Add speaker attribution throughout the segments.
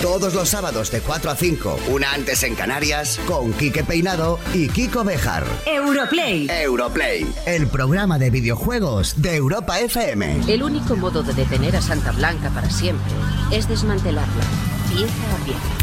Speaker 1: Todos los sábados de 4 a 5, una antes en Canarias, con Quique Peinado y Kiko Bejar.
Speaker 2: Europlay.
Speaker 1: Europlay, el programa de videojuegos de Europa FM.
Speaker 3: El único modo de detener a Santa Blanca para siempre es desmantelarla, pieza a pieza.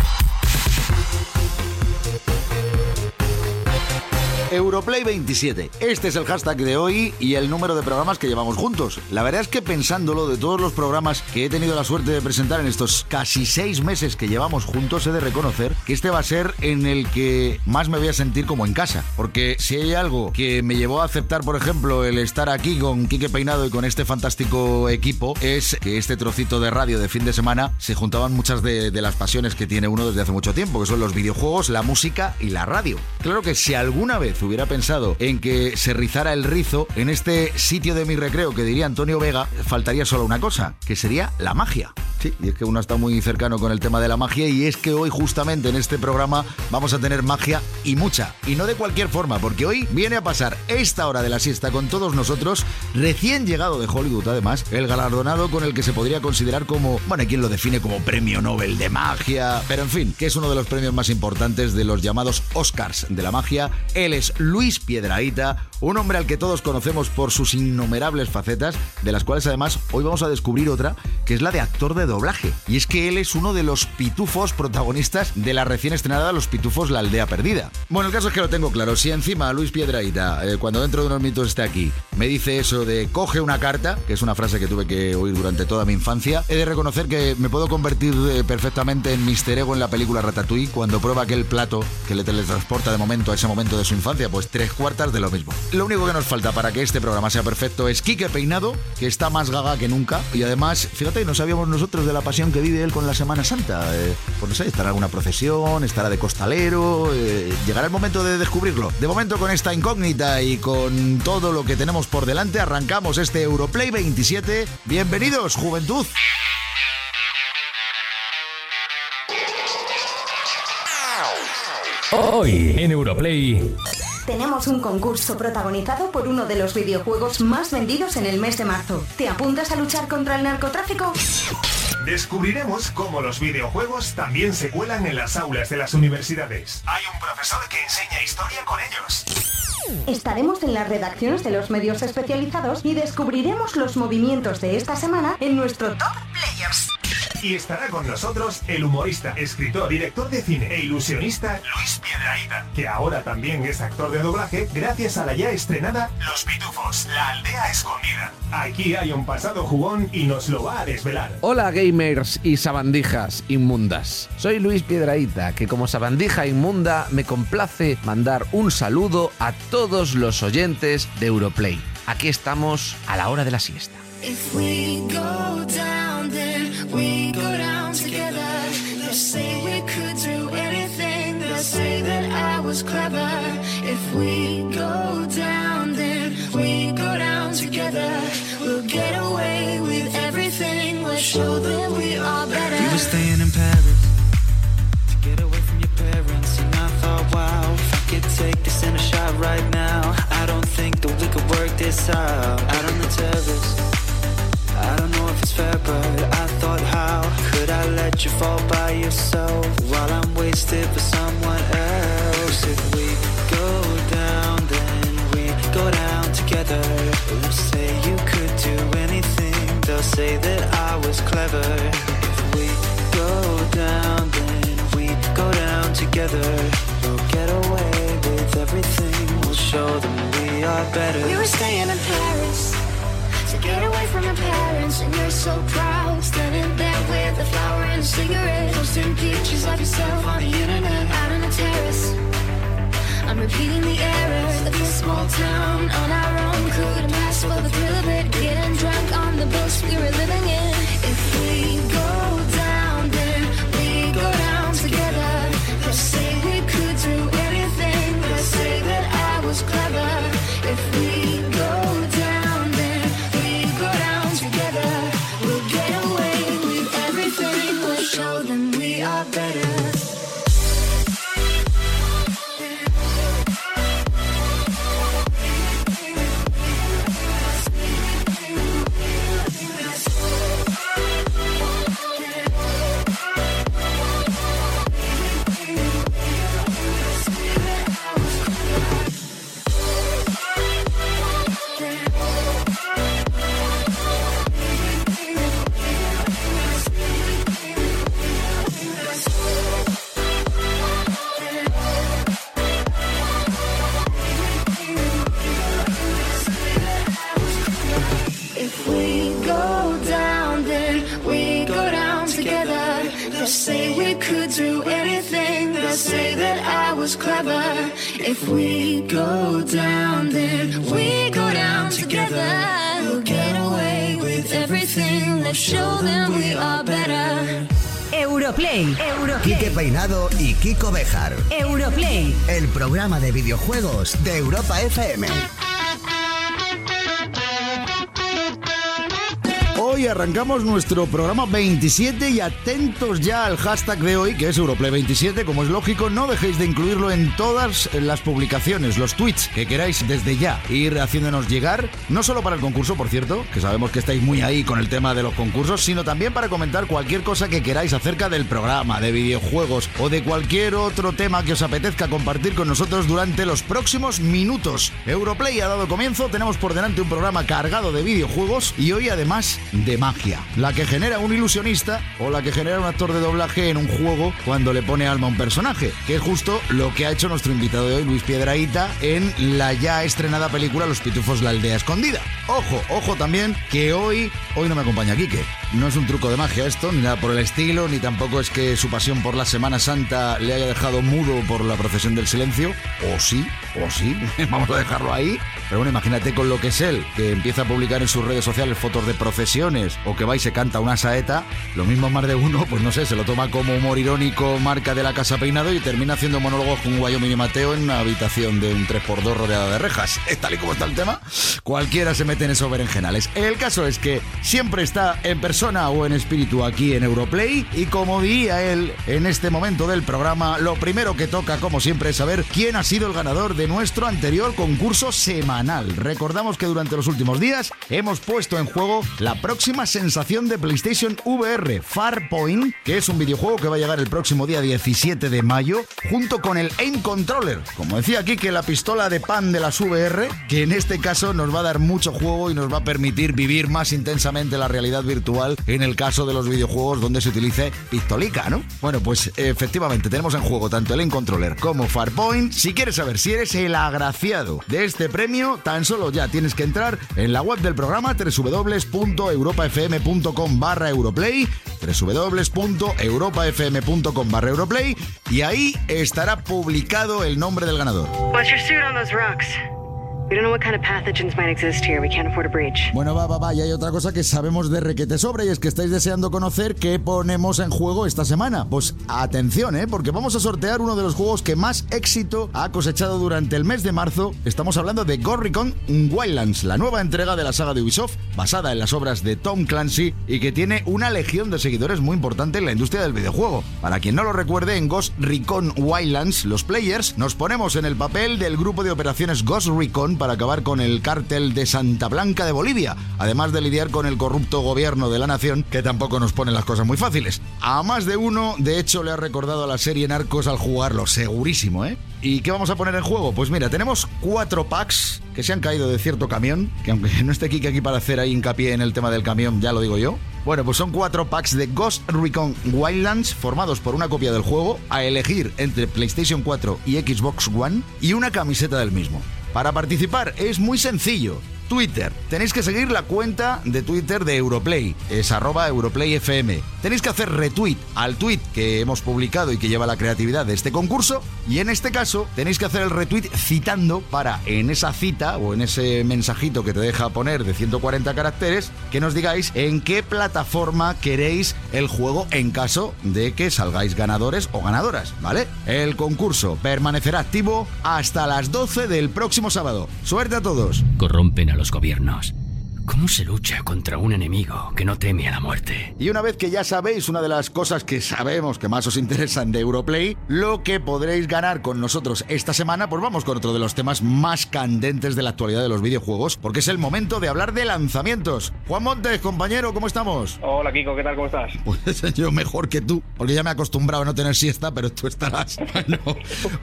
Speaker 4: Europlay 27. Este es el hashtag de hoy y el número de programas que llevamos juntos. La verdad es que pensándolo de todos los programas que he tenido la suerte de presentar en estos casi seis meses que llevamos juntos, he de reconocer que este va a ser en el que más me voy a sentir como en casa. Porque si hay algo que me llevó a aceptar, por ejemplo, el estar aquí con Quique Peinado y con este fantástico equipo, es que este trocito de radio de fin de semana se juntaban muchas de, de las pasiones que tiene uno desde hace mucho tiempo, que son los videojuegos, la música y la radio. Claro que si alguna vez hubiera pensado en que se rizara el rizo, en este sitio de mi recreo que diría Antonio Vega, faltaría solo una cosa, que sería la magia. Sí, y es que uno está muy cercano con el tema de la magia y es que hoy justamente en este programa vamos a tener magia y mucha. Y no de cualquier forma, porque hoy viene a pasar esta hora de la siesta con todos nosotros, recién llegado de Hollywood además, el galardonado con el que se podría considerar como, bueno, quien lo define como premio Nobel de magia, pero en fin, que es uno de los premios más importantes de los llamados Oscars de la magia. Él es Luis Piedraíta, un hombre al que todos conocemos por sus innumerables facetas, de las cuales además hoy vamos a descubrir otra, que es la de actor de doblaje. Y es que él es uno de los pitufos protagonistas de la recién estrenada Los Pitufos La Aldea Perdida. Bueno, el caso es que lo tengo claro. Si encima Luis Piedraíta, eh, cuando dentro de unos minutos esté aquí, me dice eso de coge una carta, que es una frase que tuve que oír durante toda mi infancia, he de reconocer que me puedo convertir eh, perfectamente en Mister Ego en la película Ratatouille cuando prueba aquel plato que le teletransporta de momento a ese momento de su infancia, pues tres cuartas de lo mismo. Lo único que nos falta para que este programa sea perfecto es Quique Peinado, que está más gaga que nunca. Y además, fíjate, no sabíamos nosotros de la pasión que vive él con la Semana Santa. Eh, pues no sé, estará alguna procesión, estará de costalero. eh, llegará el momento de descubrirlo. De momento, con esta incógnita y con todo lo que tenemos por delante, arrancamos este Europlay 27. Bienvenidos, juventud.
Speaker 5: Hoy en Europlay.
Speaker 2: Tenemos un concurso protagonizado por uno de los videojuegos más vendidos en el mes de marzo. ¿Te apuntas a luchar contra el narcotráfico?
Speaker 6: Descubriremos cómo los videojuegos también se cuelan en las aulas de las universidades. Hay un profesor que enseña historia con ellos.
Speaker 2: Estaremos en las redacciones de los medios especializados y descubriremos los movimientos de esta semana en nuestro Top Players.
Speaker 6: Y estará con nosotros el humorista, escritor, director de cine e ilusionista Luis Piedraíta, que ahora también es actor de doblaje gracias a la ya estrenada Los Pitufos, la aldea escondida. Aquí hay un pasado jugón y nos lo va a desvelar.
Speaker 7: Hola gamers y sabandijas inmundas. Soy Luis Piedraíta, que como sabandija inmunda me complace mandar un saludo a todos los oyentes de Europlay. Aquí estamos a la hora de la siesta.
Speaker 8: If we go down, then we go down together. They'll say we could do anything. They'll say that I was clever. If we go down, then we go down together. We'll get away with everything. We'll show them we are better.
Speaker 9: We were staying in Paris to get away from your parents, and I thought, wow, if I could take this in a shot right now, I don't think that we could work this out. Out on the terrace, I don't know if it's fair, but I thought, how could I let you fall by yourself while I'm wasted for someone else? If we go down, then we go down together. They'll say you could do anything. They'll say that I was clever. If we go down, then we go down together. We'll get away with everything. We'll show them we are better.
Speaker 8: We were staying in Paris get away from your parents, and you're so proud, standing there with a flower and a cigarette, posting pictures of yourself on the internet, out on the terrace. I'm repeating the errors of this small town on our own. Couldn't pass for the thrill of it, getting drunk on the boats we were living in. If we was clever. If we go down, then we go down together. We'll get away with everything. Let's show them we are better.
Speaker 2: Europlay. Europlay.
Speaker 1: Quique Peinado y Kiko Bejar.
Speaker 2: Europlay.
Speaker 1: El programa de videojuegos de Europa FM.
Speaker 4: Arrancamos nuestro programa 27 y atentos ya al hashtag de hoy, que es Europlay27, como es lógico, no dejéis de incluirlo en todas las publicaciones, los tweets que queráis desde ya, ir haciéndonos llegar, no solo para el concurso, por cierto, que sabemos que estáis muy ahí con el tema de los concursos, sino también para comentar cualquier cosa que queráis acerca del programa, de videojuegos o de cualquier otro tema que os apetezca compartir con nosotros durante los próximos minutos. Europlay ha dado comienzo, tenemos por delante un programa cargado de videojuegos y hoy además de magia, la que genera un ilusionista o la que genera un actor de doblaje en un juego cuando le pone alma a un personaje, que es justo lo que ha hecho nuestro invitado de hoy, Luis Piedraíta, en la ya estrenada película Los Pitufos, la aldea escondida. Ojo, ojo también que hoy, hoy no me acompaña Quique. No es un truco de magia esto, ni nada por el estilo, ni tampoco es que su pasión por la Semana Santa le haya dejado mudo por la procesión del silencio. O sí, o sí, vamos a dejarlo ahí. Pero bueno, imagínate con lo que es él, que empieza a publicar en sus redes sociales fotos de procesiones o que va y se canta una saeta, lo mismo más de uno, pues no sé, se lo toma como humor irónico, marca de la casa peinado y termina haciendo monólogos con Wyoming y Mateo en una habitación de un 3x2 rodeada de rejas. Tal y como está el tema, cualquiera se mete en esos berenjenales. El caso es que siempre está en persona o en espíritu aquí en Europlay y como diría él en este momento del programa, lo primero que toca como siempre es saber quién ha sido el ganador de nuestro anterior concurso semanal. Recordamos que durante los últimos días hemos puesto en juego la próxima sensación de PlayStation VR, Farpoint, que es un videojuego que va a llegar el próximo día 17 de mayo, junto con el Aim Controller. Como decía aquí, que la pistola de pan de las VR, que en este caso nos va a dar mucho juego y nos va a permitir vivir más intensamente la realidad virtual en el caso de los videojuegos donde se utilice pistolica, ¿no? Bueno, pues efectivamente tenemos en juego tanto el Controller como Farpoint. Si quieres saber si eres el agraciado de este premio, tan solo ya tienes que entrar en la web del programa www.europafm.com barra Europlay www.europafm.com barra Europlay y ahí estará publicado el nombre del ganador.
Speaker 10: Rocks?
Speaker 4: Bueno, va, va, va, y hay otra cosa que sabemos de requete sobre y es que estáis deseando conocer qué ponemos en juego esta semana. Pues atención, ¿eh? Porque vamos a sortear uno de los juegos que más éxito ha cosechado durante el mes de marzo. Estamos hablando de Ghost Recon Wildlands, la nueva entrega de la saga de Ubisoft, basada en las obras de Tom Clancy y que tiene una legión de seguidores muy importante en la industria del videojuego. Para quien no lo recuerde, en Ghost Recon Wildlands, los players nos ponemos en el papel del grupo de operaciones Ghost Recon para acabar con el cártel de Santa Blanca de Bolivia, además de lidiar con el corrupto gobierno de la nación, que tampoco nos pone las cosas muy fáciles. A más de uno, de hecho, le ha recordado a la serie Narcos al jugarlo, segurísimo, ¿eh? ¿Y qué vamos a poner en juego? Pues mira, tenemos cuatro packs que se han caído de cierto camión, que aunque no esté Kike aquí para hacer ahí hincapié en el tema del camión, ya lo digo yo. Bueno, pues son cuatro packs de Ghost Recon Wildlands formados por una copia del juego a elegir entre PlayStation 4 y Xbox One y una camiseta del mismo. Para participar es muy sencillo. Twitter. Tenéis que seguir la cuenta de Twitter de Europlay. Es arroba EuroplayFM. Tenéis que hacer retweet al tweet que hemos publicado y que lleva la creatividad de este concurso. Y en este caso tenéis que hacer el retweet citando para en esa cita o en ese mensajito que te deja poner de 140 caracteres que nos digáis en qué plataforma queréis el juego en caso de que salgáis ganadores o ganadoras, ¿vale? El concurso permanecerá activo hasta las 12 del próximo sábado. Suerte a todos.
Speaker 5: Corrompen a los gobiernos. ¿Cómo se lucha contra un enemigo que no teme a la muerte?
Speaker 4: Y una vez que ya sabéis una de las cosas que sabemos que más os interesan de Europlay, lo que podréis ganar con nosotros esta semana, pues vamos con otro de los temas más candentes de la actualidad de los videojuegos, porque es el momento de hablar de lanzamientos. Juan Montes, compañero, ¿cómo estamos?
Speaker 11: Hola Kiko, ¿qué tal? ¿Cómo estás?
Speaker 4: Pues yo mejor que tú, porque ya me he acostumbrado a no tener siesta, pero tú estarás. Bueno,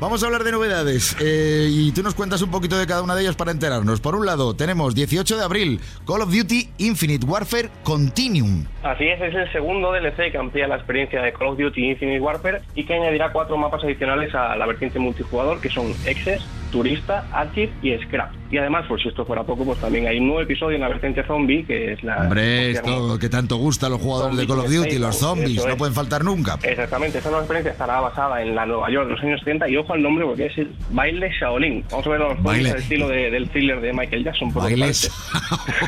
Speaker 4: vamos a hablar de novedades eh, y tú nos cuentas un poquito de cada una de ellas para enterarnos. Por un lado, tenemos 18 de abril, Call of Duty Infinite Warfare Continuum.
Speaker 11: Así es, es el segundo DLC que amplía la experiencia de Call of Duty Infinite Warfare y que añadirá cuatro mapas adicionales a la vertiente multijugador que son Excess, Turista, Archive y Scrap. Y además, pues si esto fuera poco, pues también hay un nuevo episodio en la vertiente zombie, que es la...
Speaker 4: Hombre, esto que tanto gusta a los jugadores de Call of Duty, los zombies, no pueden faltar nunca.
Speaker 11: Exactamente, esa nueva experiencia estará basada en la Nueva York de los años 70 y ojo al nombre porque es el baile Shaolin. Vamos a ver los
Speaker 4: Baile.
Speaker 11: estilo de- del thriller de Michael Jackson. por
Speaker 4: Baile.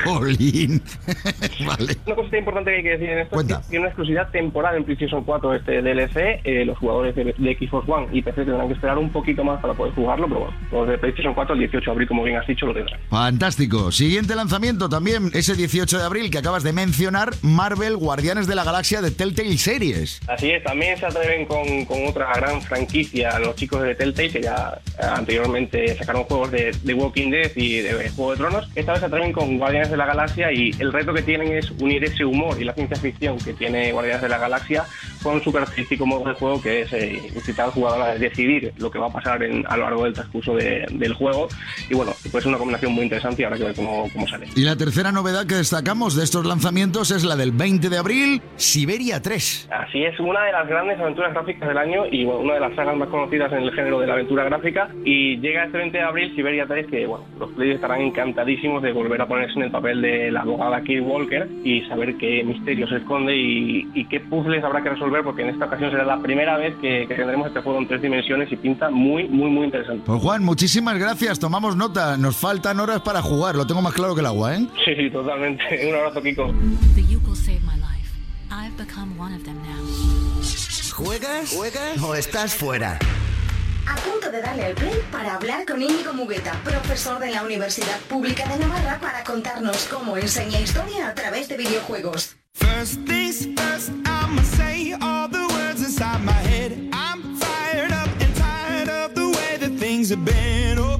Speaker 4: Shaolin. vale.
Speaker 11: Una cosita importante que hay que decir en esto
Speaker 4: Cuenta.
Speaker 11: es que tiene una exclusividad temporal en PlayStation 4 este DLC. Eh, los jugadores de, de Xbox One y PC tendrán que esperar un poquito más para poder jugarlo, pero bueno, los de PlayStation 4 el 18 de abril, como bien has dicho, lo tendrán.
Speaker 4: Fantástico. Siguiente lanzamiento también, ese 18 de abril que acabas de mencionar, Marvel Guardianes de la Galaxia de Telltale Series.
Speaker 11: Así es, también se atreven con, con otra gran franquicia los chicos de Telltale que ya eh, anteriormente sacaron juegos de, de Walking Dead y de Juego de Tronos. Esta vez se atreven con Guardianes de la Galaxia y el reto que tienen es unir ese humor y ciencia ficción que tiene Guardianes de la Galaxia con su característico modo de juego que es eh, incitar al jugador a decidir lo que va a pasar en- a lo largo del transcurso de- del juego. Y bueno, puede ser una combinación muy interesante y habrá que ver cómo, cómo sale.
Speaker 4: Y la tercera novedad que destacamos de estos lanzamientos es la del 20 de abril, Siberia 3.
Speaker 11: Así es, una de las grandes aventuras gráficas del año y bueno, una de las sagas más conocidas en el género de la aventura gráfica. Y llega este 20 de abril Siberia 3, que bueno, los players estarán encantadísimos de volver a ponerse en el papel de la abogada Kate Walker y saber qué misterio se esconde y, y qué puzzles habrá que resolver, porque en esta ocasión será la primera vez que, que tendremos este juego en tres dimensiones y pinta muy, muy, muy interesante.
Speaker 4: Pues Juan, muchísimas gracias, tomamos nota. Nos faltan horas para jugar, lo tengo más claro que el agua, ¿eh?
Speaker 11: Sí, sí, totalmente. Un abrazo, Kiko.
Speaker 1: ¿Juegas? ¿Juegas? ¿O estás fuera?
Speaker 2: A punto de darle al play para hablar con Íñigo Mugueta, profesor de la Universidad Pública de Navarra, para contarnos cómo enseña historia a través de videojuegos.
Speaker 12: First things first, I'ma say all the words inside my head. I'm fired up and tired of the way that things have been. Oh,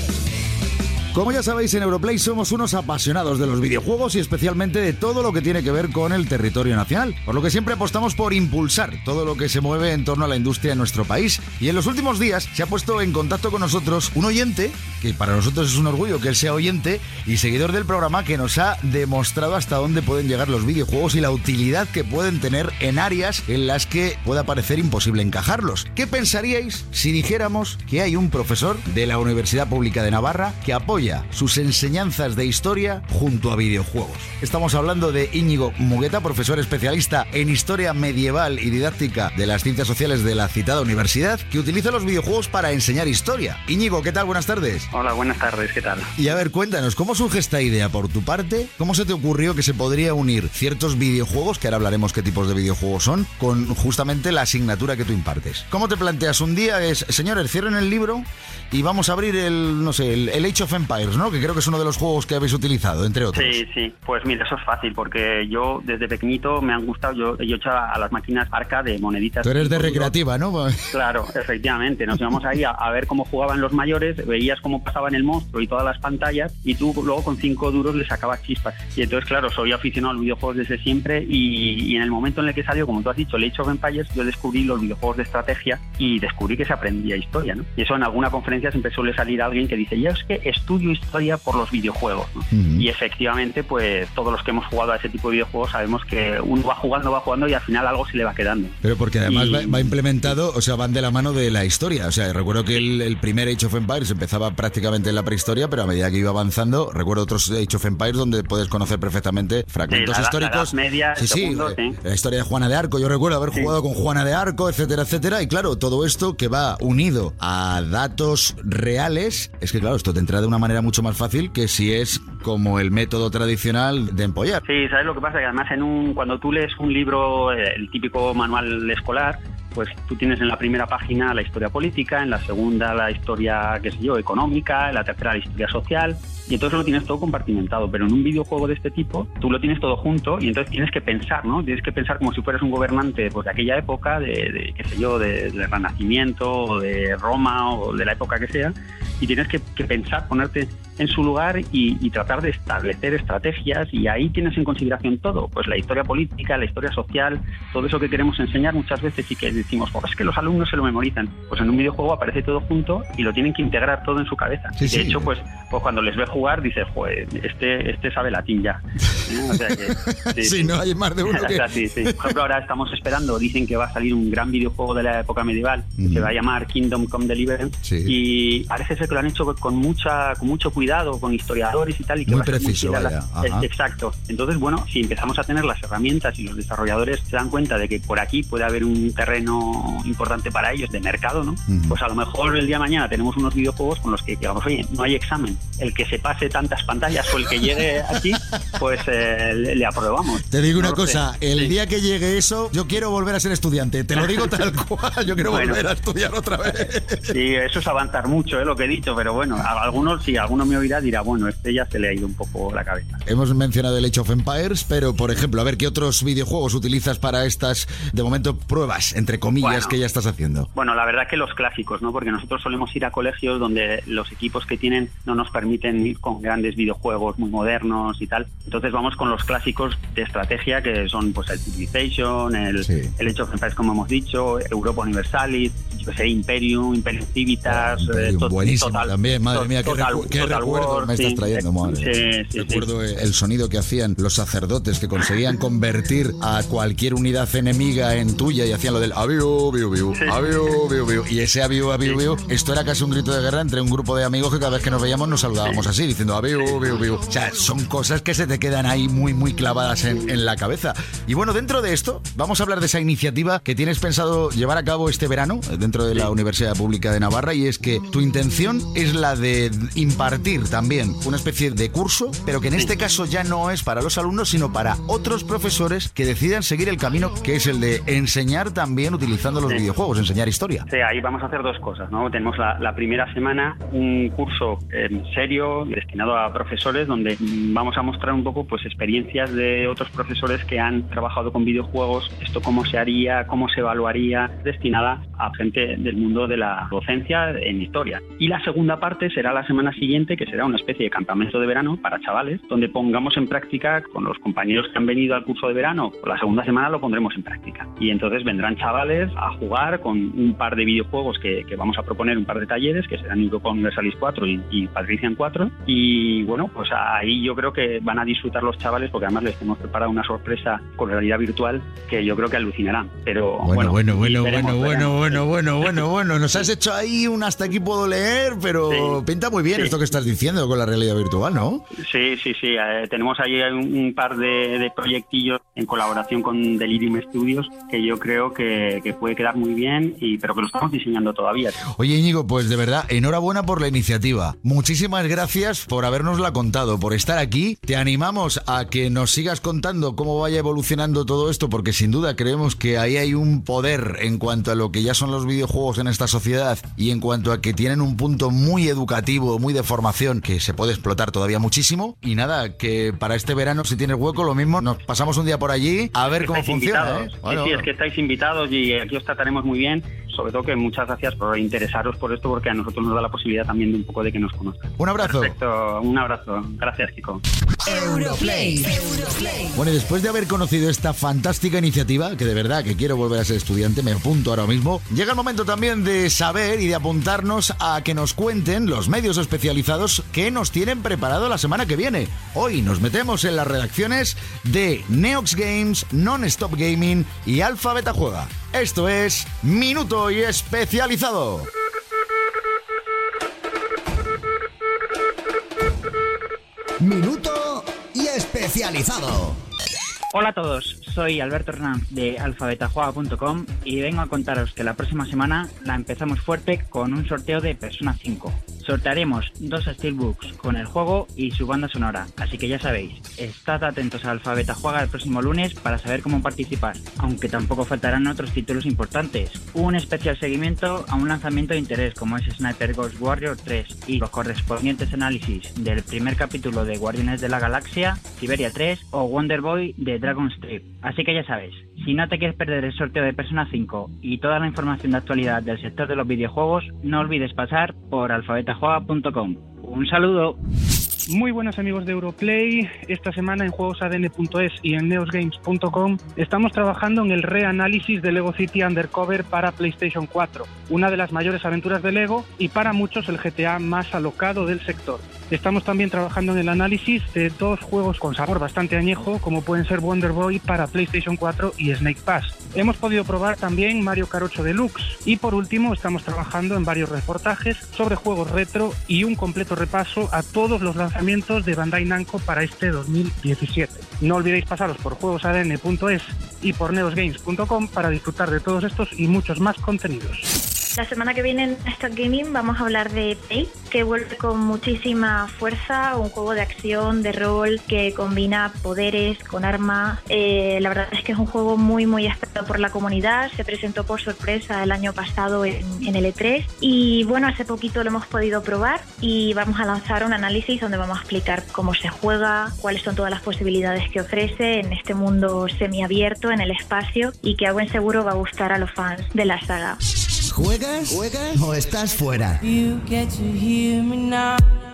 Speaker 4: Como ya sabéis, en Europlay somos unos apasionados de los videojuegos y especialmente de todo lo que tiene que ver con el territorio nacional, por lo que siempre apostamos por impulsar todo lo que se mueve en torno a la industria en nuestro país. Y en los últimos días se ha puesto en contacto con nosotros un oyente, que para nosotros es un orgullo que él sea oyente y seguidor del programa, que nos ha demostrado hasta dónde pueden llegar los videojuegos y la utilidad que pueden tener en áreas en las que pueda parecer imposible encajarlos. ¿Qué pensaríais si dijéramos que hay un profesor de la Universidad Pública de Navarra que apoya sus enseñanzas de historia junto a videojuegos? Estamos hablando de Íñigo Mugueta, profesor especialista en historia medieval y didáctica de las ciencias sociales de la citada universidad, que utiliza los videojuegos para enseñar historia. Íñigo, ¿qué tal? Buenas tardes.
Speaker 13: Hola, buenas tardes, ¿qué tal?
Speaker 4: Y a ver, cuéntanos, ¿cómo surge esta idea por tu parte? ¿Cómo se te ocurrió que se podría unir ciertos videojuegos, que ahora hablaremos qué tipos de videojuegos son, con justamente la asignatura que tú impartes? ¿Cómo te planteas un día? Es, señores, cierren el libro y vamos a abrir el, no sé, el, el Age of Empires, ¿no? Que creo que es uno de los juegos que habéis utilizado, entre otros.
Speaker 13: Sí, sí, pues mira, eso es fácil porque yo desde pequeñito me han gustado, yo, yo hecho a, las máquinas arca de moneditas.
Speaker 4: Tú eres de recreativa, ¿no?
Speaker 13: Claro, efectivamente. Nos íbamos ahí a, a ver cómo jugaban los mayores, veías cómo pasaban el monstruo y todas las pantallas, y tú luego con cinco duros le sacabas chispas. Y entonces, claro, soy aficionado a los videojuegos desde siempre, y, y en el momento en el que salió, como tú has dicho, Age of Empires, yo descubrí los videojuegos de estrategia y descubrí que se aprendía historia, ¿no? Y eso en alguna conferencia siempre suele salir alguien que dice, yo es que estudio historia por los videojuegos. ¿no? Y efectivamente, pues todos los que hemos jugado a ese tipo de videojuegos sabemos que uno va jugando, va jugando y al final algo se le va quedando.
Speaker 4: Pero porque además
Speaker 13: Y-
Speaker 4: va, va implementado, o sea, van de la mano de la historia. O sea, recuerdo que el, el primer Age of Empires empezaba prácticamente en la prehistoria, pero a medida que iba avanzando, recuerdo otros Age of Empires donde puedes conocer perfectamente fragmentos
Speaker 13: Sí, la- la
Speaker 4: históricos.
Speaker 13: Media,
Speaker 4: sí,
Speaker 13: el
Speaker 4: sí, eh,
Speaker 13: sí.
Speaker 4: la historia de Juana de Arco. Yo recuerdo haber jugado con Juana de Arco, etcétera, etcétera. Y claro, todo esto que va unido a datos reales, es que claro, esto te entra de una manera mucho más fácil que si es como el método tradicional de empollar.
Speaker 13: Sí, ¿sabes lo que pasa? Que además en un, cuando tú lees un libro, eh, el típico manual escolar, pues tú tienes en la primera página la historia política, en la segunda la historia, qué sé yo, económica, en la tercera la historia social, y entonces lo tienes todo compartimentado. Pero en un videojuego de este tipo, tú lo tienes todo junto y entonces tienes que pensar, ¿no? Tienes que pensar como si fueras un gobernante pues, de aquella época, de, de, qué sé yo, de- del Renacimiento, o de Roma, o de la época que sea, y tienes que, pensar, ponerte en su lugar y, y tratar de establecer estrategias y ahí tienes en consideración todo, pues la historia política, la historia social, todo eso que queremos enseñar muchas veces y que decimos, "Oh, es que los alumnos se lo memorizan. Pues en un videojuego aparece todo junto y lo tienen que integrar todo en su cabeza.
Speaker 4: Sí,
Speaker 13: de
Speaker 4: sí.
Speaker 13: hecho, pues, pues cuando les ve jugar dices, joder, este, este sabe latín ya. O sea que,
Speaker 4: Sí, no hay más de uno que-.
Speaker 13: Por ejemplo, ahora estamos esperando, dicen que va a salir un gran videojuego de la época medieval, que se va a llamar Kingdom Come Deliverance, y parece ser que lo han hecho con mucha con mucho cuidado, con historiadores y tal. Y que
Speaker 4: Muy
Speaker 13: va a ser
Speaker 4: preciso, vaya,
Speaker 13: Exacto. Entonces, bueno, si empezamos a tener las herramientas y los desarrolladores se dan cuenta de que por aquí puede haber un terreno importante para ellos de mercado, ¿no? Pues a lo mejor el día de mañana tenemos unos videojuegos con los que digamos, oye, no hay examen. El que se pase tantas pantallas o el que llegue aquí, pues eh, le, le aprobamos.
Speaker 4: Te digo
Speaker 13: No
Speaker 4: una
Speaker 13: sé.
Speaker 4: cosa, el día que llegue eso, yo quiero volver a ser estudiante. Te lo digo tal cual, yo quiero
Speaker 13: Bueno.
Speaker 4: volver a estudiar otra vez.
Speaker 13: Sí, eso es avanzar mucho, ¿eh? lo que he dicho, pero bueno, a algunos, si alguno me oirá, dirá, bueno, este ya se le ha ido un poco la cabeza.
Speaker 4: Hemos mencionado el Age of Empires, pero por ejemplo, a ver qué otros videojuegos utilizas para estas, de momento, pruebas, entre comillas,
Speaker 13: Bueno.
Speaker 4: que ya estás haciendo.
Speaker 13: Bueno, la verdad que los clásicos, ¿no? Porque nosotros solemos ir a colegios donde los equipos que tienen no nos permiten ir con grandes videojuegos muy modernos y tal. Entonces vamos con los clásicos de estrategia que son pues el Civilization, el,
Speaker 4: Sí.
Speaker 13: el Age of Empires como hemos dicho, Europa Universalis, yo sé, Imperium, Imperium Civitas,
Speaker 4: Imperium,
Speaker 13: eh,
Speaker 4: buenísimo
Speaker 13: Total-
Speaker 4: también, madre mía, qué,
Speaker 13: Total-
Speaker 4: recu- qué
Speaker 13: Total
Speaker 4: recuerdos
Speaker 13: War,
Speaker 4: me estás trayendo, madre.
Speaker 13: Sí, sí, sí.
Speaker 4: Recuerdo el sonido que hacían los sacerdotes que conseguían convertir a cualquier unidad enemiga en tuya y hacían lo del aviu, biu, aviu, biu, biu. Y ese aviu, aviu, biu, esto era casi un grito de guerra entre un grupo de amigos que cada vez que nos veíamos nos saludábamos así, diciendo aviu, biu, biu. O sea, son cosas que se te quedan ahí muy, muy clavadas en, en la cabeza. Y bueno, dentro de esto, vamos a hablar de esa iniciativa que tienes pensado llevar a cabo este verano eh, dentro de la Universidad Pública de Navarra y es que tu intención es la de impartir también una especie de curso, pero que en este caso ya no es para los alumnos, sino para otros profesores que decidan seguir el camino que es el de enseñar también utilizando los videojuegos, enseñar historia.
Speaker 13: Sí, ahí vamos a hacer dos cosas, ¿no? Tenemos la, la primera semana un curso eh, serio destinado a profesores donde vamos a mostrar un poco pues experiencias de otros profesores que han trabajado con videojuegos, esto cómo se haría, cómo se evaluaría, destinada a gente del mundo de la docencia en historia. Y la segunda parte será la semana siguiente, que será una especie de campamento de verano para chavales, donde pongamos en práctica con los compañeros que han venido al curso de verano, la segunda semana lo pondremos en práctica. Y entonces vendrán chavales a jugar con un par de videojuegos que, que vamos a proponer, un par de talleres, que serán Europa Universalis 4 y, y Patrician 4. Y bueno, pues ahí yo creo que van a disfrutar los chavales, porque además les hemos preparado una sorpresa con realidad virtual que yo creo que alucinarán. Pero
Speaker 4: Bueno, bueno, bueno,
Speaker 13: veremos,
Speaker 4: bueno,
Speaker 13: veremos.
Speaker 4: bueno, bueno, bueno, bueno, bueno. Nos has hecho ahí un hasta aquí puedo leer, pero pinta muy bien
Speaker 13: Sí.
Speaker 4: esto que estás diciendo con la realidad virtual, ¿no?
Speaker 13: Sí, sí, sí. eh, tenemos ahí un, un par de, de proyectillos en colaboración con Delirium Studios que yo creo que, que puede quedar muy bien, y pero que lo estamos diseñando todavía.
Speaker 4: Oye, Íñigo, pues de verdad, enhorabuena por la iniciativa. Muchísimas gracias por habernosla contado, por estar aquí. Te animamos a que nos sigas contando cómo vaya evolucionando todo esto, porque sin duda creemos que ahí hay un poder en cuanto a lo que ya son los videojuegos en esta sociedad y en cuanto a que tienen un punto muy educativo, muy de formación, que se puede explotar todavía muchísimo. Y nada, que para este verano, si tienes hueco, lo mismo, nos pasamos un día por allí a ver cómo funciona. ¿eh?
Speaker 13: Sí,
Speaker 4: Bueno,
Speaker 13: sí, es que estáis invitados y aquí os trataremos muy bien. Sobre todo que muchas gracias por interesaros por esto porque a nosotros nos da la posibilidad también de un poco de que nos conozcan.
Speaker 4: Un abrazo.
Speaker 13: Perfecto, un abrazo. Gracias, Kiko.
Speaker 1: Europlay.
Speaker 4: Bueno, y después de haber conocido esta fantástica iniciativa, que de verdad que quiero volver a ser estudiante, me apunto ahora mismo, llega el momento también de saber y de apuntarnos a que nos cuenten los medios especializados que nos tienen preparado la semana que viene. Hoy nos metemos en las redacciones de Neox Games, Non-Stop Gaming y Alfa Beta Juega. Esto es Minuto y Especializado.
Speaker 1: Minuto y especializado.
Speaker 14: Hola a todos, soy Alberto Hernández de alfabetajuega.com y vengo a contaros que la próxima semana la empezamos fuerte con un sorteo de Persona 5. Sortearemos dos Steelbooks con el juego y su banda sonora, así que ya sabéis, estad atentos a Alfabeta Juega el próximo lunes para saber cómo participar, aunque tampoco faltarán otros títulos importantes. Un especial seguimiento a un lanzamiento de interés como es Sniper Ghost Warrior 3 y los correspondientes análisis del primer capítulo de Guardianes de la Galaxia, Siberia 3 o Wonder Boy de Dragon Strip. Así que ya sabes, si no te quieres perder el sorteo de Persona 5 y toda la información de actualidad del sector de los videojuegos, no olvides pasar por alfabetajuega.com. Un saludo.
Speaker 15: Muy buenas amigos de Europlay, esta semana en juegosadn.es y en neosgames.com estamos trabajando en el reanálisis de Lego City Undercover para PlayStation 4, una de las mayores aventuras de Lego y para muchos el GTA más alocado del sector. Estamos también trabajando en el análisis de dos juegos con sabor bastante añejo como pueden ser Wonder Boy para PlayStation 4 y Snake Pass. Hemos podido probar también Mario Kart 8 Deluxe y por último estamos trabajando en varios reportajes sobre juegos retro y un completo repaso a todos los lanzamientos de Bandai Namco para este 2017. No olvidéis pasaros por juegosadn.es y por neosgames.com para disfrutar de todos estos y muchos más contenidos.
Speaker 16: La semana que viene en Start Gaming vamos a hablar de Prey, que vuelve con muchísima fuerza, un juego de acción, de rol que combina poderes con armas. Eh, la verdad es que es un juego muy muy esperado por la comunidad, se presentó por sorpresa el año pasado en, en el E3 y bueno, hace poquito lo hemos podido probar y vamos a lanzar un análisis donde vamos a explicar cómo se juega, cuáles son todas las posibilidades que ofrece en este mundo semiabierto, en el espacio y que a buen seguro va a gustar a los fans de la saga.
Speaker 1: ¿Juegas? ¿Juegas? ¿O estás fuera?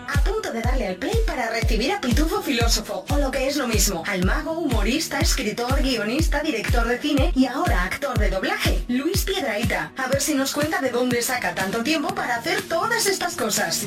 Speaker 2: A punto de darle al play para recibir a Pitufo Filósofo, o lo que es lo mismo, al mago, humorista, escritor, guionista, director de cine y ahora actor de doblaje, Luis Piedraíta. A ver si nos cuenta de dónde saca tanto tiempo para hacer todas estas cosas.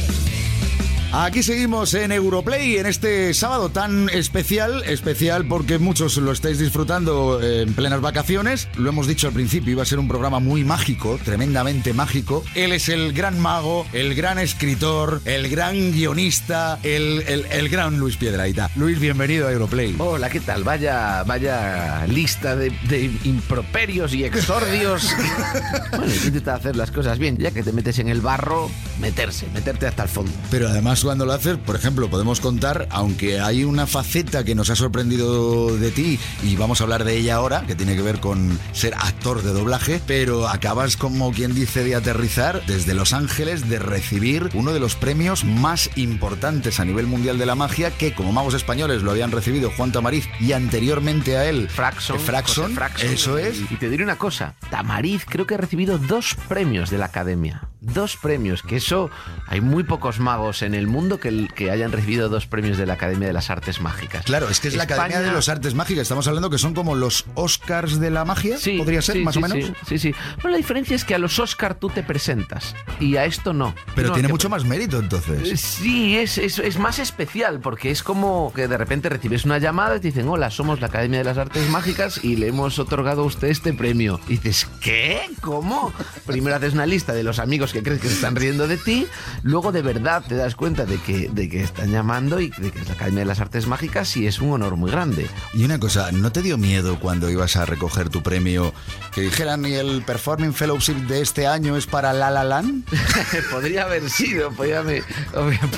Speaker 4: Aquí seguimos en Europlay en este sábado tan especial, especial porque muchos lo estáis disfrutando en plenas vacaciones. Lo hemos dicho al principio, iba a ser un programa muy mágico, tremendamente mágico. Él es el gran mago, el gran escritor, el gran guionista, el, el- el gran Luis Piedraita. Luis, bienvenido a Europlay.
Speaker 7: Hola, ¿qué tal? Vaya, vaya lista de, de improperios y exordios. bueno, intentar hacer las cosas bien. Ya que te metes en el barro, meterse, meterte hasta el fondo.
Speaker 4: Pero además cuando lo haces, por ejemplo, podemos contar, aunque hay una faceta que nos ha sorprendido de ti y vamos a hablar de ella ahora, que tiene que ver con ser actor de doblaje, pero acabas como quien dice de aterrizar desde Los Ángeles de recibir uno de los premios más importantes a nivel mundial de la magia que como magos españoles lo habían recibido Juan Tamariz y anteriormente a él
Speaker 7: Fraxon.
Speaker 4: Fraxon,
Speaker 7: Fraxon.
Speaker 4: eso es.
Speaker 7: Y te diré una cosa, Tamariz creo que ha recibido dos premios de la Academia. Dos premios, que eso hay muy pocos magos en el mundo que, que hayan recibido dos premios de la Academia de las Artes Mágicas.
Speaker 4: Claro, es que es la Academia de los Artes Mágicas. Estamos hablando que son como los Oscars de la magia,
Speaker 7: Sí,
Speaker 4: podría ser,
Speaker 7: sí,
Speaker 4: más
Speaker 7: sí,
Speaker 4: o menos.
Speaker 7: Sí, sí, sí. Bueno, la diferencia es que a los Oscar tú te presentas y a esto no.
Speaker 4: Pero
Speaker 7: No,
Speaker 4: tiene
Speaker 7: que-
Speaker 4: mucho más mérito entonces.
Speaker 7: Sí, es, es, es más especial porque es como que de repente recibes una llamada y te dicen, hola, somos la Academia de las Artes Mágicas y le hemos otorgado a usted este premio. Y dices, ¿qué? ¿Cómo? Primero haces una lista de los amigos que crees que se están riendo de ti, luego de verdad te das cuenta de que, de que están llamando y de que es la Academia de las Artes Mágicas y es un honor muy grande.
Speaker 4: Y una cosa, ¿no te dio miedo cuando ibas a recoger tu premio que dijeran y el Performing Fellowship de este año es para La La Land?
Speaker 7: podría haber sido, podría haber-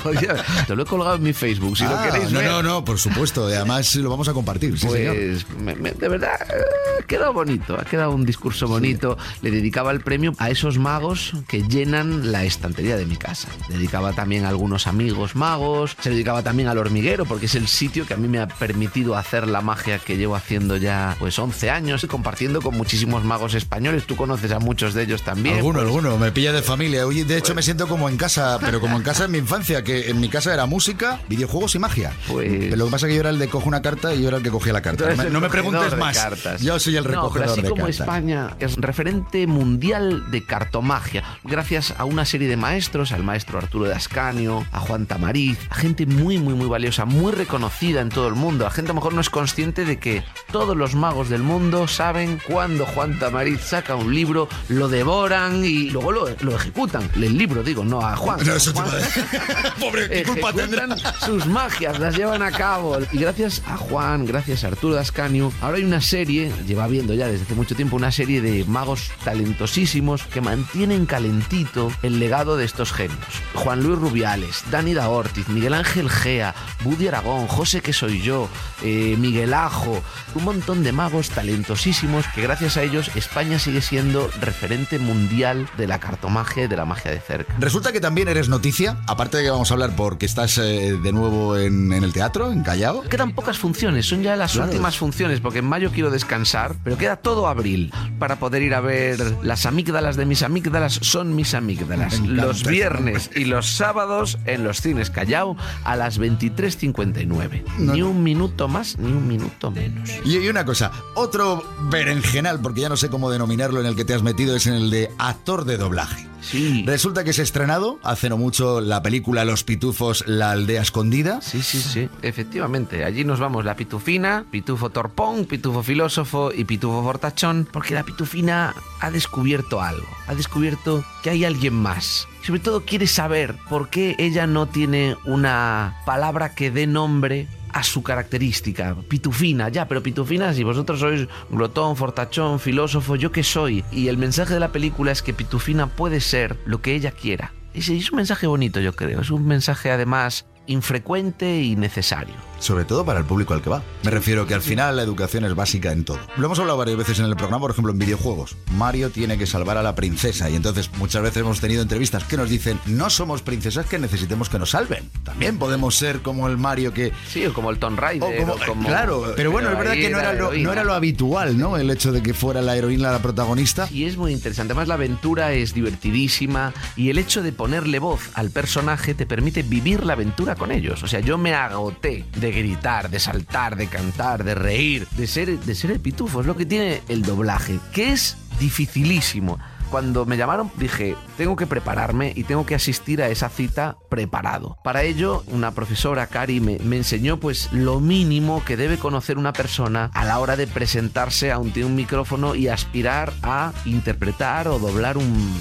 Speaker 7: podría haber- Te lo he colgado en mi Facebook, si
Speaker 4: Ah,
Speaker 7: lo queréis
Speaker 4: no,
Speaker 7: ver.
Speaker 4: no, no, por supuesto. y Además lo vamos a compartir. sí, señor.
Speaker 7: Pues me- me- de verdad eh, ha quedado bonito, ha quedado un discurso bonito. Le dedicaba el premio a esos magos que llenan la estantería de mi casa. Dedicaba también a algunos amigos magos, se le dedicaba también al hormiguero porque es el sitio que a mí me ha permitido hacer la magia que llevo haciendo ya pues 11 años y compartiendo con muchísimos magos españoles. Tú conoces a muchos de ellos también.
Speaker 4: Alguno,
Speaker 7: pues-
Speaker 4: alguno, me pilla de familia. Oye, de hecho me siento como en casa, pero como en casa en mi infancia, que en mi casa era música, videojuegos y magia.
Speaker 7: Pues-
Speaker 4: Pero lo que pasa es que yo era el de cojo una carta y yo era el que cogía la carta. No me, no preguntes más.
Speaker 7: cartas.
Speaker 4: Yo soy el
Speaker 7: No,
Speaker 4: recogedor
Speaker 7: pero así
Speaker 4: de
Speaker 7: como
Speaker 4: cartas.
Speaker 7: España es referente mundial de cartomagia, gracias a una serie de maestros, al maestro Arturo de Ascanio, a Juan Tamariz, a gente muy, muy, muy valiosa, muy reconocida en todo el mundo. La gente a lo mejor no es consciente de que todos los magos del mundo saben cuando Juan Tamariz saca un libro, lo devoran y luego lo, lo ejecutan. El libro, digo, no a Juan.
Speaker 4: No,
Speaker 7: Juan-
Speaker 4: a. Pobre, ¿qué culpa tendrá?
Speaker 7: Ejecutan sus magias, las llevan a cabo. Y gracias a Juan, gracias a Arturo Dascanio, ahora hay una serie, lleva viendo ya desde hace mucho tiempo, una serie de magos talentosísimos que mantienen calentito el legado de estos genios. Juan Luis Rubiales, Dani da Ortiz, Miguel Ángel Gea, Budi Aragón, José que soy yo, eh, Miguel Ajo, un montón de magos talentosísimos que gracias a ellos España sigue siendo referente mundial de la cartomagia y de la magia de cerca.
Speaker 4: Resulta que también eres noticia, aparte de que vamos a hablar porque estás eh, de nuevo en, en el teatro, en Callao.
Speaker 7: Quedan pocas funciones, son ya las
Speaker 4: Claro.
Speaker 7: últimas funciones, porque en mayo quiero descansar, pero queda todo abril para poder ir a ver las amígdalas de mis amígdalas son mis amígdalas. Los viernes y los sábados en los cines Callao a las 23.59. Ni un minuto más, ni un minuto menos.
Speaker 4: Y hay una cosa, otro berenjenal, porque ya no sé cómo denominarlo, en el que te has metido es en el de actor de doblaje.
Speaker 7: Sí.
Speaker 4: Resulta que se ha estrenado hace no mucho la película Los Pitufos, La Aldea Escondida.
Speaker 7: Sí, sí, sí, efectivamente. Allí nos vamos la pitufina, pitufo torpón, pitufo filósofo y pitufo fortachón, porque la pitufina ha descubierto algo. Ha descubierto que hay alguien más. Sobre todo quiere saber por qué ella no tiene una palabra que dé nombre a su característica, pitufina, ya, pero pitufina, si vosotros sois glotón, fortachón, filósofo, yo qué soy. Y el mensaje de la película es que pitufina puede ser lo que ella quiera. Es, es un mensaje bonito, yo creo. Es un mensaje además infrecuente y necesario.
Speaker 4: Sobre todo para el público al que va. Me refiero que al final la educación es básica en todo. Lo hemos hablado varias veces en el programa, por ejemplo en videojuegos. Mario tiene que salvar a la princesa y entonces muchas veces hemos tenido entrevistas que nos dicen no somos princesas que necesitemos que nos salven. También podemos ser como el Mario que...
Speaker 7: Sí, o como el Tomb Raider.
Speaker 4: o como-
Speaker 7: como-
Speaker 4: claro, pero bueno, es verdad que no era, lo, no era lo habitual, ¿no? El hecho de que fuera la heroína la protagonista.
Speaker 7: Y es muy interesante. Además, la aventura es divertidísima y el hecho de ponerle voz al personaje te permite vivir la aventura con ellos. O sea, yo me agoté de gritar, de saltar, de cantar, de reír, de ser, de ser el pitufo. Es lo que tiene el doblaje, que es dificilísimo. cuando me llamaron dije, tengo que prepararme y tengo que asistir a esa cita preparado. Para ello, una profesora, Cari, me, me enseñó pues lo mínimo que debe conocer una persona a la hora de presentarse ante un micrófono y aspirar a interpretar o doblar un,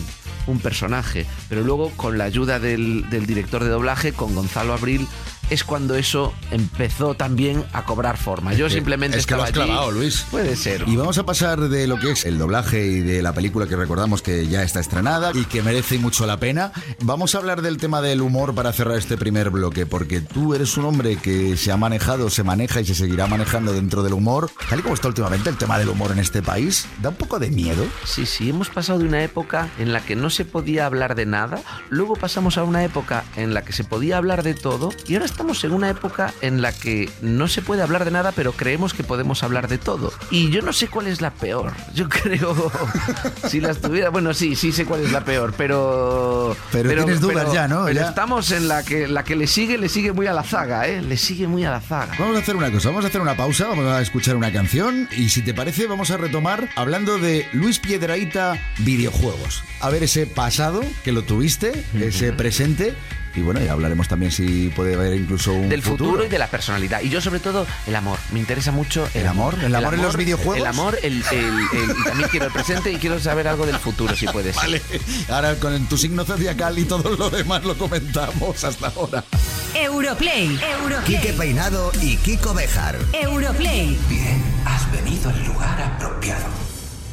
Speaker 7: un personaje. Pero luego, con la ayuda del, director de doblaje, con Gonzalo Abril, es cuando eso empezó también a cobrar forma. Yo
Speaker 4: Es que-
Speaker 7: simplemente
Speaker 4: es que lo
Speaker 7: estaba allí.
Speaker 4: clavado, Luis.
Speaker 7: Puede ser.
Speaker 4: Y vamos a pasar de lo que es el doblaje y de la película que recordamos que ya está estrenada y que merece mucho la pena. Vamos a hablar del tema del humor para cerrar este primer bloque, porque tú eres un hombre que se ha manejado, se maneja y se seguirá manejando dentro del humor. Tal y como está últimamente el tema del humor en este país, da un poco de miedo.
Speaker 7: Sí, sí, hemos pasado de una época en la que no se podía hablar de nada, luego pasamos a una época en la que se podía hablar de todo y ahora estamos en una época en la que no se puede hablar de nada, pero creemos que podemos hablar de todo. Y yo no sé cuál es la peor. Yo creo, si las tuviera, bueno, sí, sí sé cuál es la peor, pero...
Speaker 4: Pero tienes dudas ya, ¿no?
Speaker 7: Pero
Speaker 4: Ya.
Speaker 7: estamos en la que la que le sigue, le sigue muy a la zaga, ¿eh? Le sigue muy a la zaga.
Speaker 4: Vamos a hacer una cosa, vamos a hacer una pausa, vamos a escuchar una canción y si te parece vamos a retomar hablando de Luis Piedraíta videojuegos. A ver ese pasado que lo tuviste, ese presente y bueno, ya hablaremos también si puede haber incluso un
Speaker 7: del futuro. y de la personalidad. Y yo, sobre todo, el amor. Me interesa mucho el,
Speaker 4: ¿El amor? ¿El amor en los videojuegos?
Speaker 7: El amor, el, el- el- y también quiero el presente y quiero saber algo del futuro, si puede ser.
Speaker 4: Vale, ahora con tu signo zodiacal y todo lo demás lo comentamos hasta ahora.
Speaker 17: Europlay. Europlay.
Speaker 1: Quique Peinado y Kiko Bejar.
Speaker 17: Europlay.
Speaker 1: Has venido al lugar apropiado.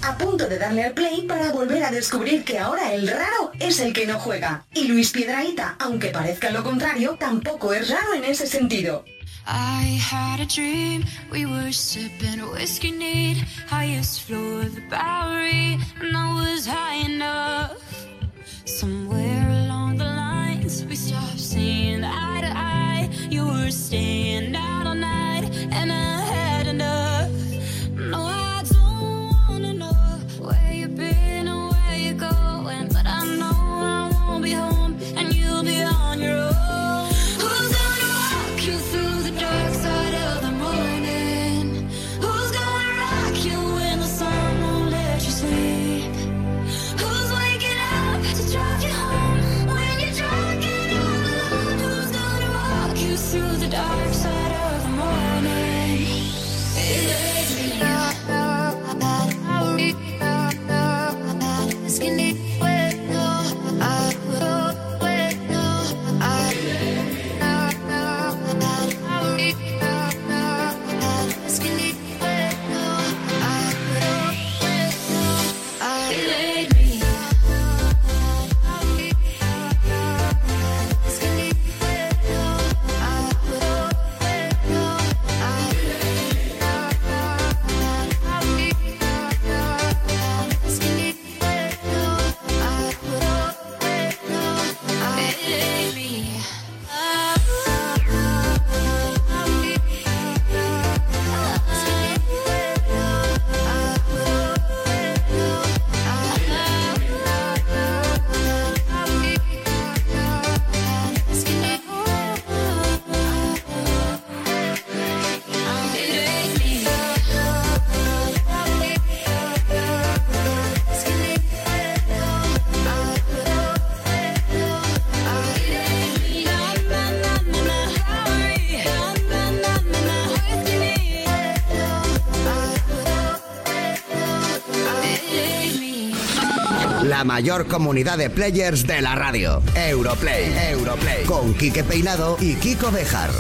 Speaker 2: A punto de darle al play para volver a descubrir que ahora el raro es el que no juega. Y Luis Piedraíta, aunque parezca lo contrario, tampoco es raro en ese sentido.
Speaker 8: I had a dream. We were sipping whiskey neat, highest floor of the Bowery, and I was high enough. Somewhere along the lines, we stopped seeing eye to eye. You were staying out
Speaker 1: mayor comunidad de players de la radio. Europlay. Europlay. Con Quique Peinado y Kiko Bejar.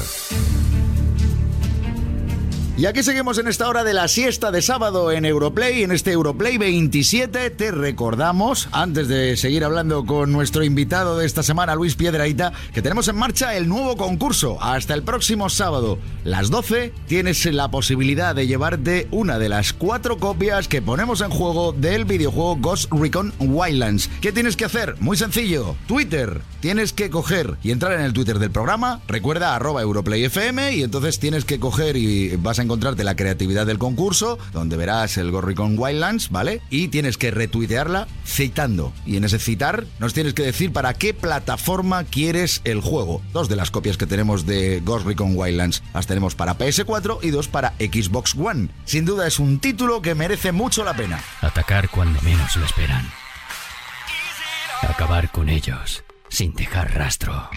Speaker 4: Y aquí seguimos en esta hora de la siesta de sábado en Europlay, en este Europlay 27. Te recordamos, antes de seguir hablando con nuestro invitado de esta semana, Luis Piedraíta, que tenemos en marcha el nuevo concurso. Hasta el próximo sábado, las 12, tienes la posibilidad de llevarte una de las cuatro copias que ponemos en juego del videojuego Ghost Recon Wildlands. ¿Qué tienes que hacer? Muy sencillo. Twitter. Tienes que coger y entrar en el Twitter del programa. Recuerda arroba EuroplayFM y entonces tienes que coger y vas a encontrarte la creatividad del concurso, donde verás el Ghost Recon Wildlands, ¿vale? Y tienes que retuitearla citando. Y en ese citar nos tienes que decir para qué plataforma quieres el juego. Dos de las copias que tenemos de Ghost Recon Wildlands las tenemos para PS4 y dos para Xbox One. Sin duda es un título que merece mucho la pena.
Speaker 5: Atacar cuando menos lo esperan. Acabar con ellos sin dejar rastro.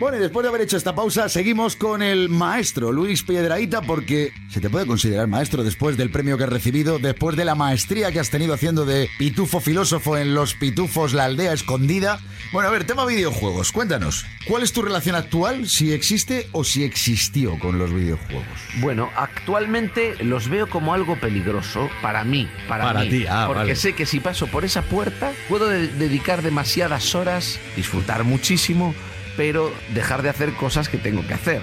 Speaker 4: Bueno, y después de haber hecho esta pausa, seguimos con el maestro Luis Piedraíta, porque se te puede considerar maestro después del premio que has recibido, después de la maestría que has tenido haciendo de pitufo filósofo en Los Pitufos, la aldea escondida. Bueno, a ver, tema videojuegos, cuéntanos, ¿cuál es tu relación actual, si existe o si existió con los videojuegos?
Speaker 7: Bueno, actualmente los veo como algo peligroso para mí, para,
Speaker 4: Para
Speaker 7: mí,
Speaker 4: ti, ah,
Speaker 7: porque
Speaker 4: vale.
Speaker 7: sé que si paso por esa puerta puedo de- dedicar demasiadas horas, disfrutar muchísimo, pero dejar de hacer cosas que tengo que hacer.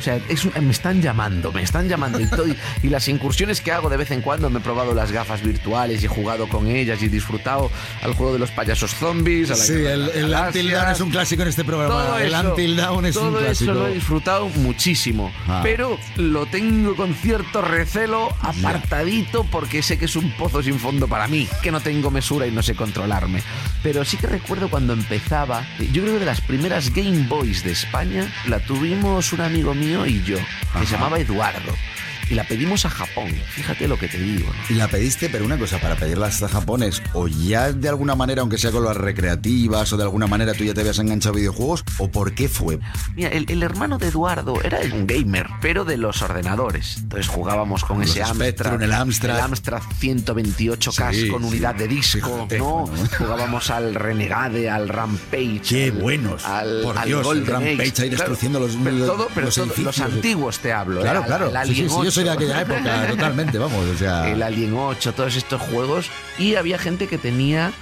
Speaker 7: O sea, es un- me están llamando, me están llamando y, todo- y las incursiones que hago de vez en cuando, me he probado las gafas virtuales y he jugado con ellas y he disfrutado al juego de los payasos zombies. a la
Speaker 4: Sí,
Speaker 7: de
Speaker 4: el, el. Until Dawn es un clásico en este programa.
Speaker 7: Todo
Speaker 4: el
Speaker 7: eso,
Speaker 4: Until Dawn es un
Speaker 7: todo
Speaker 4: clásico.
Speaker 7: eso lo he disfrutado muchísimo,
Speaker 4: Ah.
Speaker 7: pero lo tengo con cierto recelo apartadito porque sé que es un pozo sin fondo para mí, que no tengo mesura y no sé controlarme. Pero sí que recuerdo cuando empezaba, yo creo que de las primeras Game Boys de España la tuvimos un amigo mío y yo, que se llamaba Eduardo. Y la pedimos a Japón, fíjate lo que te digo. ¿no?
Speaker 4: Y la pediste, pero una cosa, para pedirla hasta japonés, o ya de alguna manera, aunque sea con las recreativas, o de alguna manera tú ya te habías enganchado a videojuegos, o por qué fue.
Speaker 7: Mira, el, el hermano de Eduardo era un gamer, pero de los ordenadores. Entonces jugábamos con
Speaker 4: Los
Speaker 7: ese Amstrad.
Speaker 4: El Amstrad.
Speaker 7: el Amstrad 128K
Speaker 4: Sí,
Speaker 7: con
Speaker 4: sí.
Speaker 7: unidad de disco,
Speaker 4: Fíjate,
Speaker 7: ¿no?
Speaker 4: bueno.
Speaker 7: Jugábamos al Renegade, al Rampage.
Speaker 4: Qué
Speaker 7: al-
Speaker 4: buenos.
Speaker 7: Al,
Speaker 4: Por
Speaker 7: al
Speaker 4: Dios,
Speaker 7: Golden
Speaker 4: Rampage
Speaker 7: Age.
Speaker 4: ahí destruyendo los-
Speaker 7: pero
Speaker 4: los-
Speaker 7: todo, pero
Speaker 4: los
Speaker 7: todo- los
Speaker 4: edificios.
Speaker 7: antiguos te hablo.
Speaker 4: Claro,
Speaker 7: ¿eh?
Speaker 4: claro. Sí, soy de
Speaker 7: 8.
Speaker 4: aquella época, totalmente, vamos. O sea,
Speaker 7: el Alien 8, todos estos juegos. Y había gente que tenía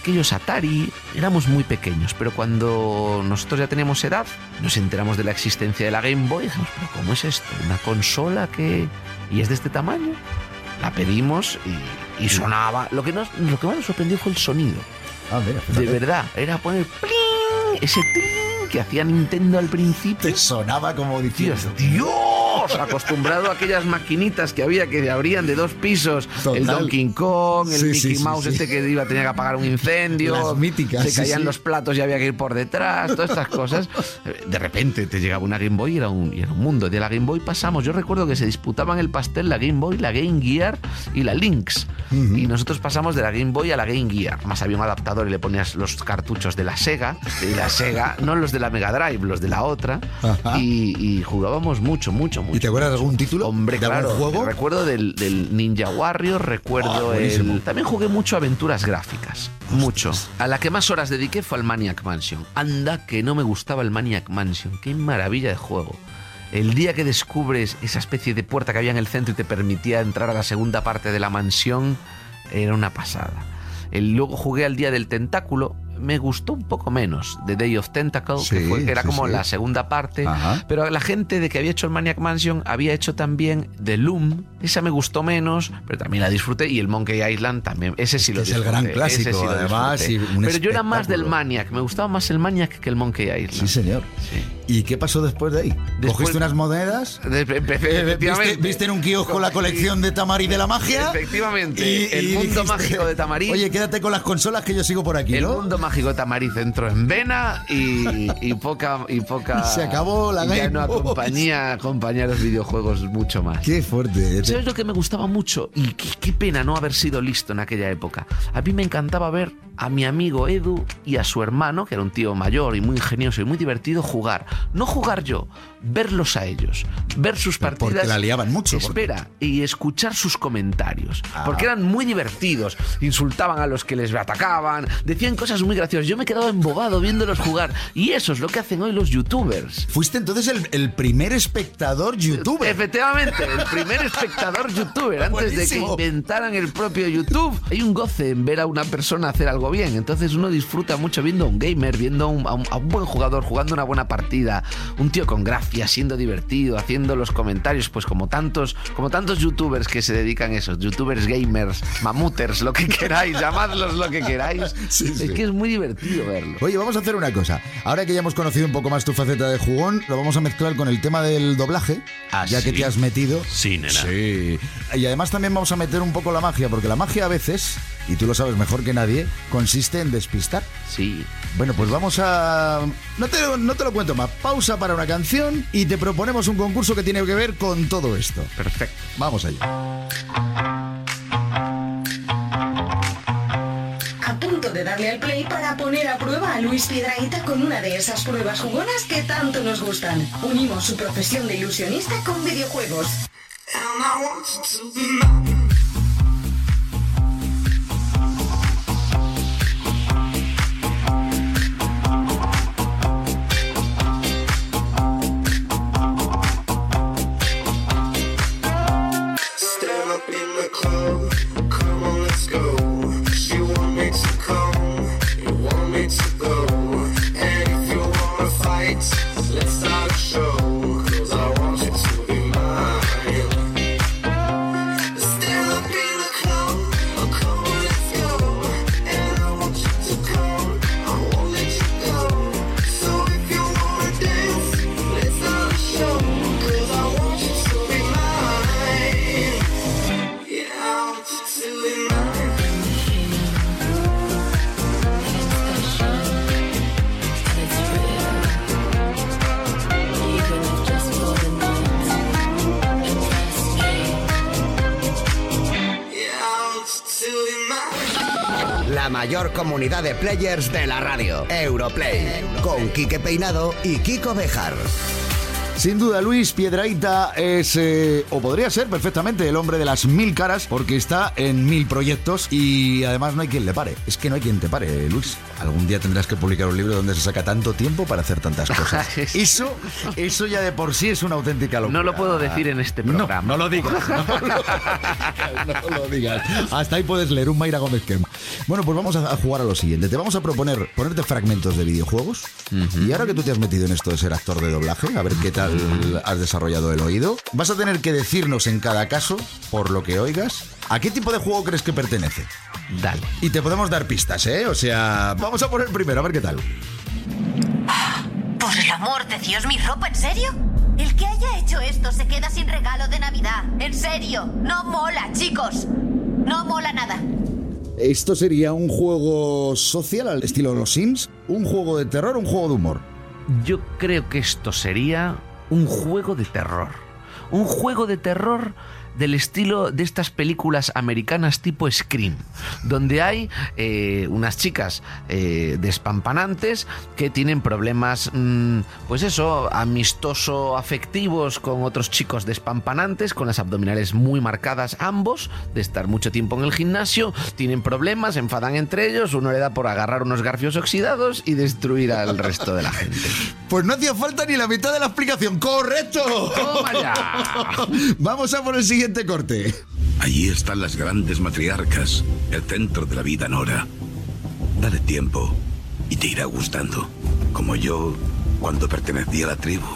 Speaker 7: aquellos Atari. Éramos muy pequeños, pero cuando nosotros ya teníamos edad, nos enteramos de la existencia de la Game Boy. Y dijimos, pero ¿cómo es esto? ¿Una consola que... y es de este tamaño? La pedimos y, y sonaba. Lo que, nos, lo que más nos sorprendió fue el sonido.
Speaker 4: Ah, mira,
Speaker 7: De verdad, era poner pling, ese pling que hacía Nintendo al principio.
Speaker 4: Te sonaba como diciendo.
Speaker 7: Dios, Dios, acostumbrado a aquellas maquinitas que había que abrían de dos pisos,
Speaker 4: Total.
Speaker 7: el Donkey Kong, el
Speaker 4: Sí,
Speaker 7: Mickey
Speaker 4: sí,
Speaker 7: Mouse
Speaker 4: sí.
Speaker 7: este que iba tenía que apagar un incendio,
Speaker 4: Las míticas,
Speaker 7: se caían los platos y había que ir por detrás, todas estas cosas. De repente te llegaba una Game Boy y era un, y era un mundo. De la Game Boy pasamos, yo recuerdo que se disputaban el pastel la Game Boy, la Game Gear y la Lynx. Y nosotros pasamos de la Game Boy a la Game Gear. Más había un adaptador y le ponías los cartuchos de la Sega, y la Sega, no los de la Mega Drive, los de la otra. Y, y jugábamos mucho, mucho, mucho.
Speaker 4: ¿Y te acuerdas de algún título?
Speaker 7: Hombre,
Speaker 4: ¿De algún
Speaker 7: claro.
Speaker 4: juego?
Speaker 7: Recuerdo del, del Ninja Warrior, recuerdo
Speaker 4: buenísimo.
Speaker 7: el. También jugué mucho aventuras gráficas. Mucho. A la que más horas dediqué fue al Maniac Mansion. Anda que no me gustaba el Maniac Mansion. Qué maravilla de juego. El día que descubres esa especie de puerta que había en el centro y te permitía entrar a la segunda parte de la mansión, era una pasada. El, luego jugué al Día del Tentáculo. Me gustó un poco menos. The Day of Tentacle, que, fue- que era
Speaker 4: sí,
Speaker 7: como
Speaker 4: sí.
Speaker 7: la segunda parte.
Speaker 4: Ajá.
Speaker 7: Pero la gente de que había hecho el Maniac Mansion había hecho también The Loom. Esa me gustó menos, pero también la disfruté. Y el Monkey Island también. Ese sí lo
Speaker 4: es el
Speaker 7: disfruté.
Speaker 4: gran clásico, además,
Speaker 7: disfruté. Pero yo era más del. Maniac. Me gustaba más el Maniac que el Monkey Island.
Speaker 4: Sí, señor.
Speaker 7: Sí.
Speaker 4: ¿Y qué pasó después de ahí?
Speaker 7: Después-
Speaker 4: ¿Cogiste unas monedas? Eh. ¿Viste, viste en un kiosco la colección de Tamari de la magia?
Speaker 7: Efectivamente. el mundo mágico de Tamariz.
Speaker 4: Oye, quédate con las consolas que yo sigo por aquí,
Speaker 7: El
Speaker 4: ¿no?
Speaker 7: mundo mágico de Tamariz entró en vena y, y poca y poca
Speaker 4: Y se acabó la
Speaker 7: y ya no acompañía acompañar los videojuegos mucho más.
Speaker 4: Qué fuerte.
Speaker 7: ¿Sabes lo que me gustaba mucho? Y qué, qué pena no haber sido listo en aquella época. A mí me encantaba ver a mi amigo Edu y a su hermano, que era un tío mayor y muy ingenioso y muy divertido, jugar. No jugar yo, verlos a ellos, ver sus partidas.
Speaker 4: Porque la liaban mucho, porque-
Speaker 7: Espera, y escuchar sus comentarios.
Speaker 4: Ah.
Speaker 7: Porque eran muy divertidos. Insultaban a los que les atacaban, decían cosas muy graciosas. Yo me quedaba embobado viéndolos jugar. Y eso es lo que hacen hoy los youtubers.
Speaker 4: Fuiste entonces el, el primer espectador youtuber.
Speaker 7: Efectivamente, el primer espectador youtuber, antes de que inventaran el propio YouTube. Hay un goce en ver a una persona hacer algo bien. Entonces uno disfruta mucho viendo a un gamer, viendo a un, a un- a un buen jugador jugando una buena partida, un tío con gracia, siendo divertido, haciendo los comentarios, pues como tantos, como tantos youtubers que se dedican a eso, youtubers gamers, mamuters, lo que queráis, llamadlos lo que queráis.
Speaker 4: Sí, sí.
Speaker 7: Es que es muy divertido verlo.
Speaker 4: Oye, vamos a hacer una cosa. Ahora que ya hemos conocido un poco más tu faceta de jugón, lo vamos a mezclar con el tema del doblaje,
Speaker 5: Ah,
Speaker 4: ya que te has metido.
Speaker 5: Sí, nena.
Speaker 4: Sí. Y además también vamos a meter un poco la magia, porque la magia a veces, y tú lo sabes mejor que nadie, consiste en despistar.
Speaker 7: Sí.
Speaker 4: Bueno, pues vamos a... No te, no te lo cuento más. Pausa para una canción y te proponemos un concurso que tiene que ver con todo esto.
Speaker 7: Perfecto.
Speaker 4: Vamos allá.
Speaker 2: A punto de dar darle al play para poner a prueba a Luis Piedraíta con una de esas pruebas jugonas que tanto nos gustan. Unimos su profesión de ilusionista con videojuegos.
Speaker 1: Comunidad de players de la radio. Europlay. Con Quique Peinado y Kiko Bejar.
Speaker 4: Sin duda, Luis Piedraíta es, eh, o podría ser perfectamente, el hombre de las mil caras, porque está en mil proyectos y además no hay quien le pare. Es que no hay quien te pare, Luis. Algún día tendrás que publicar un libro donde se saca tanto tiempo para hacer tantas cosas. Eso, eso ya de por sí es una auténtica locura.
Speaker 7: No lo puedo decir en este programa.
Speaker 4: No, no lo digas. No lo digas. Hasta ahí puedes leer un Mayra Gómez Kem. Bueno, pues vamos a jugar a lo siguiente. Te vamos a proponer ponerte fragmentos de videojuegos. Y ahora que tú te has metido en esto de ser actor de doblaje, a ver qué tal has desarrollado el oído, vas a tener que decirnos en cada caso, por lo que oigas, a qué tipo de juego crees que pertenece.
Speaker 7: Dale.
Speaker 4: Y te podemos dar pistas, ¿eh? O sea, vamos a poner primero, a ver qué tal.
Speaker 18: Por el amor de Dios, mi ropa, ¿en serio? El que haya hecho esto se queda sin regalo de Navidad. En serio, no mola, chicos. No mola nada.
Speaker 4: Esto sería un juego social al estilo Los Sims, un juego de terror, un juego de humor.
Speaker 7: Yo creo que esto sería un juego de terror. Un juego de terror del estilo de estas películas americanas tipo Scream, donde hay eh, unas chicas eh, despampanantes que tienen problemas, mm, pues eso, amistoso-afectivos con otros chicos despampanantes, con las abdominales muy marcadas ambos, de estar mucho tiempo en el gimnasio, tienen problemas, se enfadan entre ellos, uno le da por agarrar unos garfios oxidados y destruir al resto de la gente.
Speaker 4: Pues no hacía falta ni la mitad de la explicación. ¡Correcto!
Speaker 7: ¡Toma ya!
Speaker 4: Vamos a por el siguiente corte.
Speaker 19: Allí están las grandes matriarcas, el centro de la vida Nora. Dale tiempo y te irá gustando, como yo cuando pertenecía a la tribu.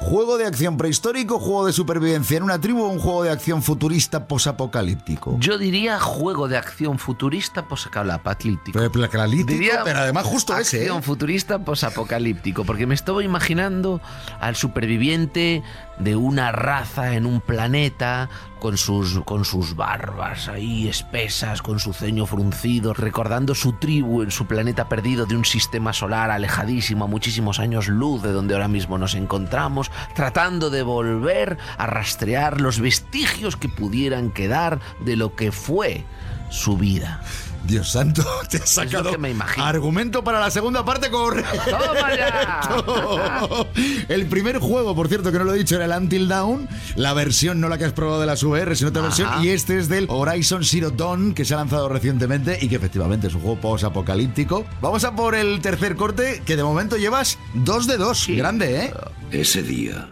Speaker 4: ¿Juego de acción prehistórico, juego de supervivencia en una tribu o un juego de acción futurista posapocalíptico?
Speaker 7: Yo diría juego de acción futurista posapocalíptico.
Speaker 4: Apocalíptico,
Speaker 7: Diría
Speaker 4: pero además justo ese, ¿eh?
Speaker 7: acción futurista posapocalíptico, porque me estoy imaginando al superviviente de una raza en un planeta con sus, con sus barbas ahí espesas, con su ceño fruncido, recordando su tribu en su planeta perdido de un sistema solar alejadísimo a muchísimos años luz de donde ahora mismo nos encontramos, tratando de volver a rastrear los vestigios que pudieran quedar de lo que fue su vida.
Speaker 4: Dios santo, te has sacado
Speaker 7: que me imagino.
Speaker 4: argumento para la segunda parte correcto. El primer juego, por cierto, que no lo he dicho, era el Until Dawn. La versión, no la que has probado de las VR, sino otra
Speaker 7: Ajá.
Speaker 4: versión. Y este es del Horizon Zero Dawn, que se ha lanzado recientemente y que efectivamente es un juego post-apocalíptico. Vamos a por el tercer corte, que de momento llevas dos de dos. Grande, ¿eh?
Speaker 19: Ese día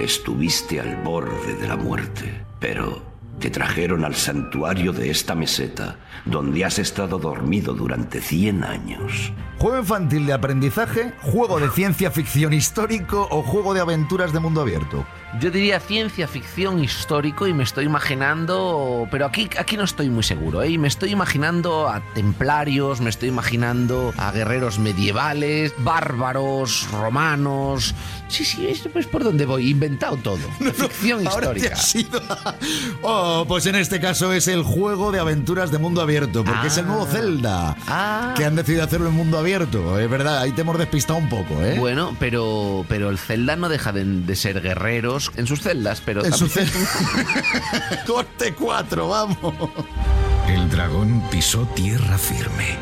Speaker 19: estuviste al borde de la muerte, pero te trajeron al santuario de esta meseta, donde has estado dormido durante 100 años.
Speaker 4: Juego infantil de aprendizaje, juego de ciencia ficción histórico o juego de aventuras de mundo abierto.
Speaker 7: Yo diría ciencia ficción histórico y me estoy imaginando, pero aquí, aquí no estoy muy seguro, ¿eh? Me estoy imaginando a templarios, me estoy imaginando a guerreros medievales, bárbaros, romanos. Sí, sí, es pues por donde voy, inventado todo. ficción
Speaker 4: Ahora te
Speaker 7: histórica.
Speaker 4: a- Oh, pues en este caso es el juego de aventuras de mundo abierto, porque es el nuevo Zelda. Que han decidido hacerlo en mundo abierto. Es verdad, ahí te hemos despistado un poco, ¿eh?
Speaker 7: Bueno, pero, pero el Zelda no deja de, de ser guerreros en sus celdas, pero
Speaker 4: En su
Speaker 7: también-
Speaker 4: Corte 4, vamos.
Speaker 20: El dragón pisó tierra firme.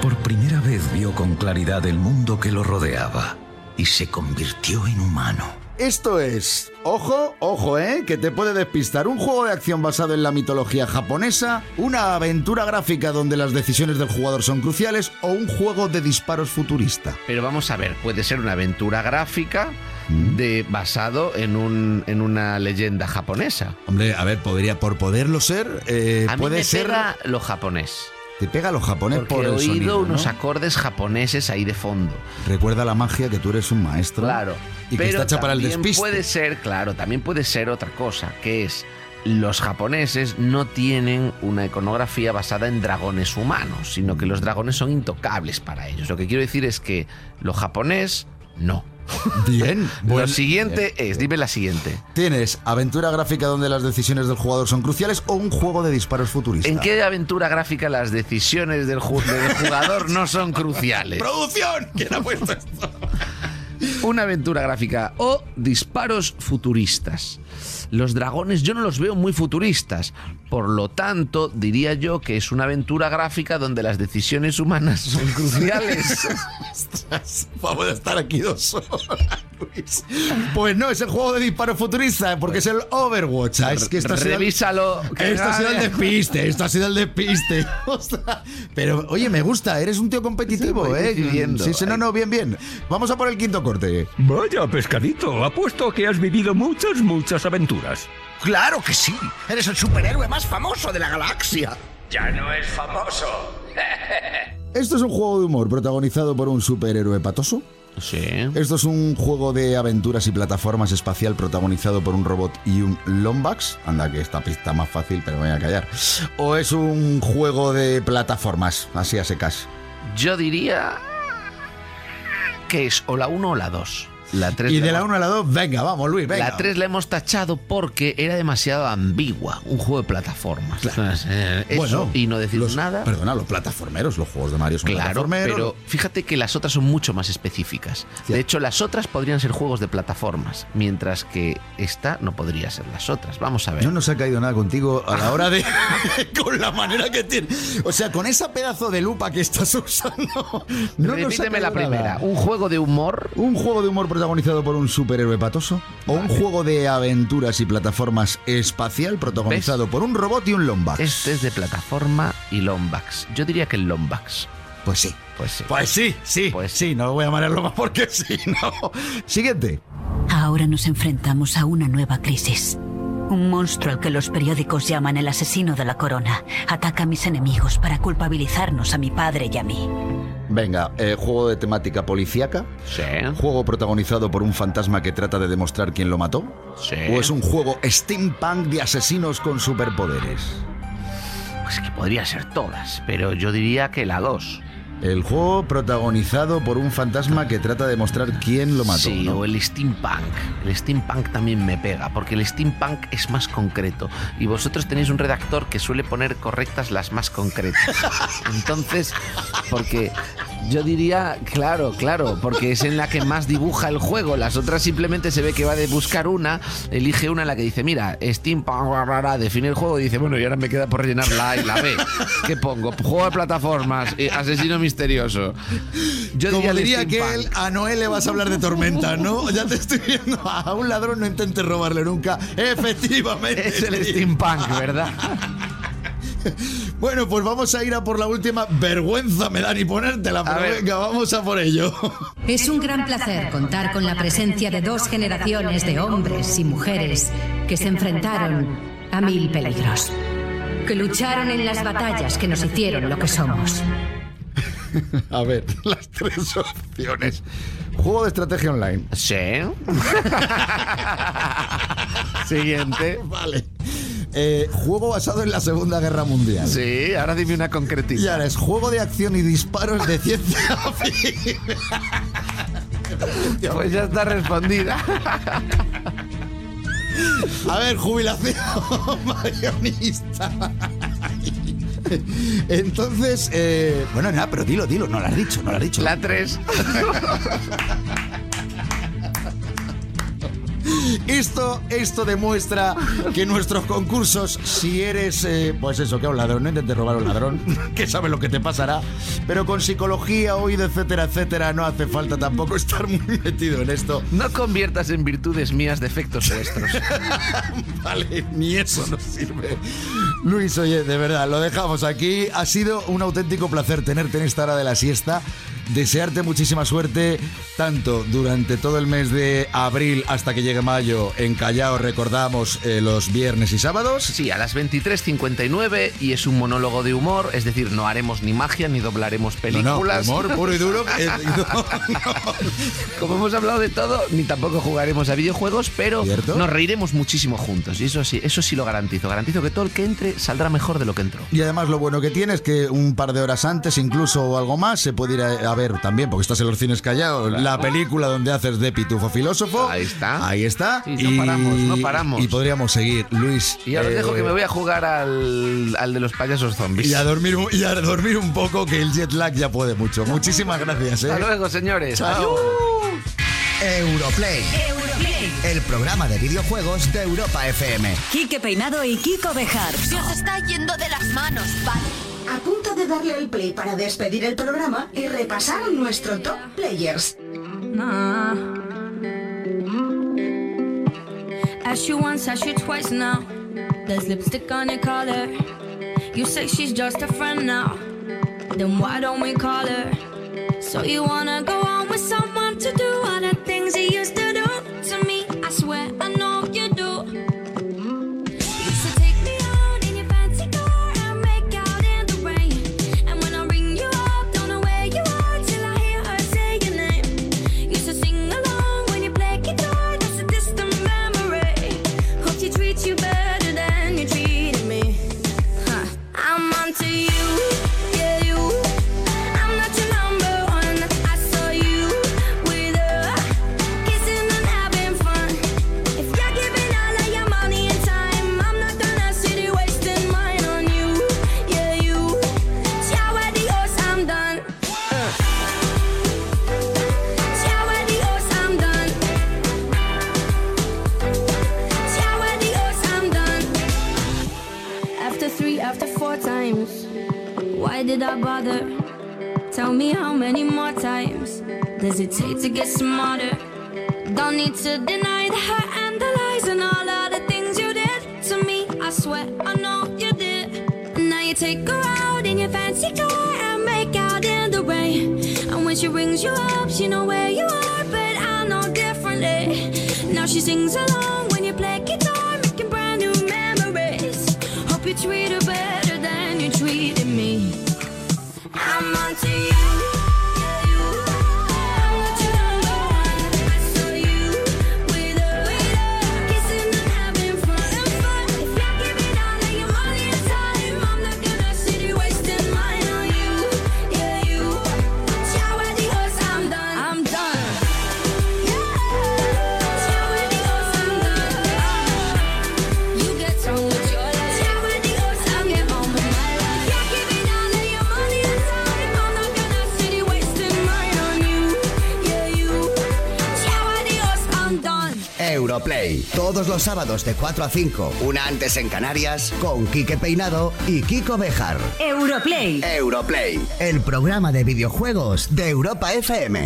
Speaker 21: por primera vez vio con claridad el mundo que lo rodeaba y se convirtió en humano.
Speaker 4: Esto es, ojo, ojo, ¿eh? Que te puede despistar. Un juego de acción basado en la mitología japonesa, una aventura gráfica donde las decisiones del jugador son cruciales o un juego de disparos futurista.
Speaker 7: Pero vamos a ver, puede ser una aventura gráfica. De, basado en, un, en una leyenda japonesa.
Speaker 4: Hombre, a ver, podría, por poderlo ser, eh,
Speaker 7: A mí
Speaker 4: puede
Speaker 7: me
Speaker 4: ser.
Speaker 7: pega lo japonés.
Speaker 4: Te pega lo japonés
Speaker 7: Porque
Speaker 4: por
Speaker 7: he
Speaker 4: el
Speaker 7: oído
Speaker 4: sonido, ¿no?
Speaker 7: unos acordes japoneses ahí de fondo.
Speaker 4: Recuerda la magia que tú eres un maestro.
Speaker 7: Claro.
Speaker 4: Y que está hecha para el despiste.
Speaker 7: puede ser, claro, también puede ser otra cosa, que es los japoneses no tienen una iconografía basada en dragones humanos, sino que los dragones son intocables para ellos. Lo que quiero decir es que lo japonés no.
Speaker 4: Bien.
Speaker 7: Lo
Speaker 4: buen-
Speaker 7: siguiente es, dime la siguiente.
Speaker 4: Tienes aventura gráfica donde las decisiones del jugador son cruciales o un juego de disparos futurista.
Speaker 7: ¿En qué aventura gráfica las decisiones del, ju- del jugador no son cruciales?
Speaker 4: ¡Producción! ¿Quién ha puesto esto?
Speaker 7: Una aventura gráfica o disparos futuristas. Los dragones yo no los veo muy futuristas, por lo tanto diría yo que es una aventura gráfica donde las decisiones humanas son cruciales.
Speaker 4: Vamos a estar aquí dos horas, Luis. Pues no, es el juego de disparos futurista, porque es el Overwatch. Ah, es que esto ha sido el-
Speaker 7: Revísalo. que
Speaker 4: Esto ha sido el despiste, esto ha sido el despiste. Pero, oye, me gusta, eres un tío competitivo, ¿eh?
Speaker 7: decidiendo.
Speaker 4: Sí, sí, no, no, bien, bien. Vamos a por el quinto corte.
Speaker 20: Vaya, pescadito, apuesto que has vivido muchas, muchas aventuras.
Speaker 1: ¡Claro que sí! ¡Eres el superhéroe más famoso de la galaxia!
Speaker 20: Ya no es famoso.
Speaker 4: Esto es un juego de humor protagonizado por un superhéroe patoso.
Speaker 7: Sí.
Speaker 4: Esto es un juego de aventuras y plataformas espacial protagonizado por un robot y un Lombax. Anda, que esta pista más fácil, pero me voy a callar. O es un juego de plataformas, así a secas.
Speaker 7: Yo diría que es o la 1 o la 2. La 3
Speaker 4: Y de la 1 a la 2, venga, vamos, Luis, venga.
Speaker 7: La 3 la hemos tachado porque era demasiado ambigua, un juego de plataformas. Eh, eso
Speaker 4: Bueno,
Speaker 7: y no decir
Speaker 4: los-
Speaker 7: nada.
Speaker 4: Perdona, los plataformeros, los juegos de Mario son
Speaker 7: Claro,
Speaker 4: plataformeros.
Speaker 7: pero fíjate que las otras son mucho más específicas. De hecho, las otras podrían ser juegos de plataformas, mientras que esta no podría ser las otras. Vamos a ver.
Speaker 4: No nos ha caído nada contigo a la hora de. con la manera que tiene. O sea, con esa pedazo de lupa que estás usando. No nos ha
Speaker 7: Repíteme la primera.
Speaker 4: nada.
Speaker 7: Un juego de humor.
Speaker 4: ¿Un juego de humor protagonizado por un superhéroe patoso? ¿O un juego de aventuras y plataformas espacial protagonizado por un robot y un Lombax?
Speaker 7: Este es de plataforma y Lombax. Yo diría que el Lombax.
Speaker 4: Pues sí.
Speaker 7: Pues sí.
Speaker 4: Pues sí, sí. Pues sí, no lo voy a llamar el Lombax porque sí, no. Siguiente.
Speaker 22: Ahora nos enfrentamos a una nueva crisis. Un monstruo al que los periódicos llaman el asesino de la corona ataca a mis enemigos para culpabilizarnos a mi padre y a mí.
Speaker 4: Venga, eh, juego de temática policíaca.
Speaker 7: Sí.
Speaker 4: Juego protagonizado por un fantasma que trata de demostrar quién lo mató.
Speaker 7: Sí.
Speaker 4: ¿O es un juego steampunk de asesinos con superpoderes?
Speaker 7: Pues que podría ser todas, pero yo diría que la 2.
Speaker 4: El juego protagonizado por un fantasma que trata de demostrar quién lo mató.
Speaker 7: Sí,
Speaker 4: ¿no?
Speaker 7: o el steampunk. El steampunk también me pega, porque el steampunk es más concreto. Y vosotros tenéis un redactor que suele poner correctas las más concretas. Entonces, porque yo diría, claro, claro, porque es en la que más dibuja el juego. Las otras simplemente se ve que va de buscar una, elige una en la que dice, mira, bla, define el juego y dice, bueno, y ahora me queda por rellenar la A y la B. ¿Qué pongo? Juego de plataformas, eh, asesino misterioso. Yo
Speaker 4: Como
Speaker 7: el
Speaker 4: diría que él, a Noé le vas a hablar de tormenta, ¿no? Ya te estoy viendo. A un ladrón no intentes robarle nunca. Efectivamente.
Speaker 7: Es el steampunk, ¿verdad?
Speaker 4: Bueno, pues vamos a ir a por la última. Vergüenza me da ni ponértela, pero venga, vamos a por ello.
Speaker 17: Es un gran placer contar con la presencia de dos generaciones de hombres y mujeres que se enfrentaron a mil peligros, que lucharon en las batallas que nos hicieron lo que somos.
Speaker 4: A ver, las tres opciones. Juego de estrategia online.
Speaker 7: Sí. Siguiente.
Speaker 4: Vale. Eh, juego basado en la Segunda Guerra Mundial.
Speaker 7: Sí, ahora dime una
Speaker 4: Y
Speaker 7: concretita.
Speaker 4: ahora es juego de acción y disparos de ciencia ficción.
Speaker 7: Pues ya está respondida.
Speaker 4: A ver, jubilación marionista. Entonces, eh, bueno, nada, pero dilo, dilo, no lo has dicho, no lo has dicho.
Speaker 7: La 3.
Speaker 4: Esto, esto demuestra que nuestros concursos, si eres, eh, pues eso, que a un ladrón, no intentes robar a un ladrón, que sabe lo que te pasará, pero con psicología, oído, etcétera, etcétera, no hace falta tampoco estar muy metido en esto.
Speaker 7: No conviertas en virtudes mías defectos vuestros.
Speaker 4: vale, ni eso nos sirve. Luis, oye, de verdad, lo dejamos aquí. Ha sido un auténtico placer tenerte en esta hora de la siesta. Desearte muchísima suerte, tanto durante todo el mes de abril hasta que llegue mayo en Callao, recordamos eh, los viernes y sábados.
Speaker 7: Sí, a las 23.59 y es un monólogo de humor, es decir, no haremos ni magia ni doblaremos películas.
Speaker 4: No, no, humor puro y duro. eh, no,
Speaker 7: Como hemos hablado de todo, ni tampoco jugaremos a videojuegos, pero
Speaker 4: ¿Cierto?
Speaker 7: nos reiremos muchísimo juntos. Y eso sí, eso sí lo garantizo. Garantizo que todo el que entre saldrá mejor de lo que entró.
Speaker 4: Y además lo bueno que tiene es que un par de horas antes, incluso o algo más, se puede ir a, a ver también, porque estás en los cines callados, la película donde haces de pitufo filósofo. Ahí
Speaker 7: está.
Speaker 4: Ahí está.
Speaker 7: Sí, no paramos, no paramos.
Speaker 4: Y podríamos seguir, Luis.
Speaker 7: Y ahora os
Speaker 4: eh,
Speaker 7: dejo que me voy a jugar al, al de los payasos zombies.
Speaker 4: Y a, dormir, un- y a dormir un poco, que el jet lag ya puede mucho. Muchísimas gracias. ¿eh?
Speaker 7: Hasta luego, señores.
Speaker 4: Chao.
Speaker 1: Europlay. El programa de videojuegos de Europa FM.
Speaker 17: Quique Peinado y Kiko Bejar. Se os está yendo de las manos, vale.
Speaker 2: A punto de darle al play para despedir el programa y repasar nuestro top players.
Speaker 8: Nah. Asked you once, asked you twice now. There's lipstick on your collar. You say she's just a friend now. Then why don't we call her? So you wanna go on with someone to do take to get smarter? Don't need to deny the hurt and the lies and all of the things you did to me. I swear I know you did. Now you take her out in your fancy car and make out in the rain. And when she rings you up, she know where you are, but I know differently. Now she sings along when you play guitar, making brand new memories. Hope you treat her better than you treated me. I'm onto you.
Speaker 1: Todos los sábados de 4 a 5, una antes en Canarias, con Quique Peinado y Kiko Bejar.
Speaker 17: Europlay.
Speaker 1: Europlay, el programa de videojuegos de Europa FM.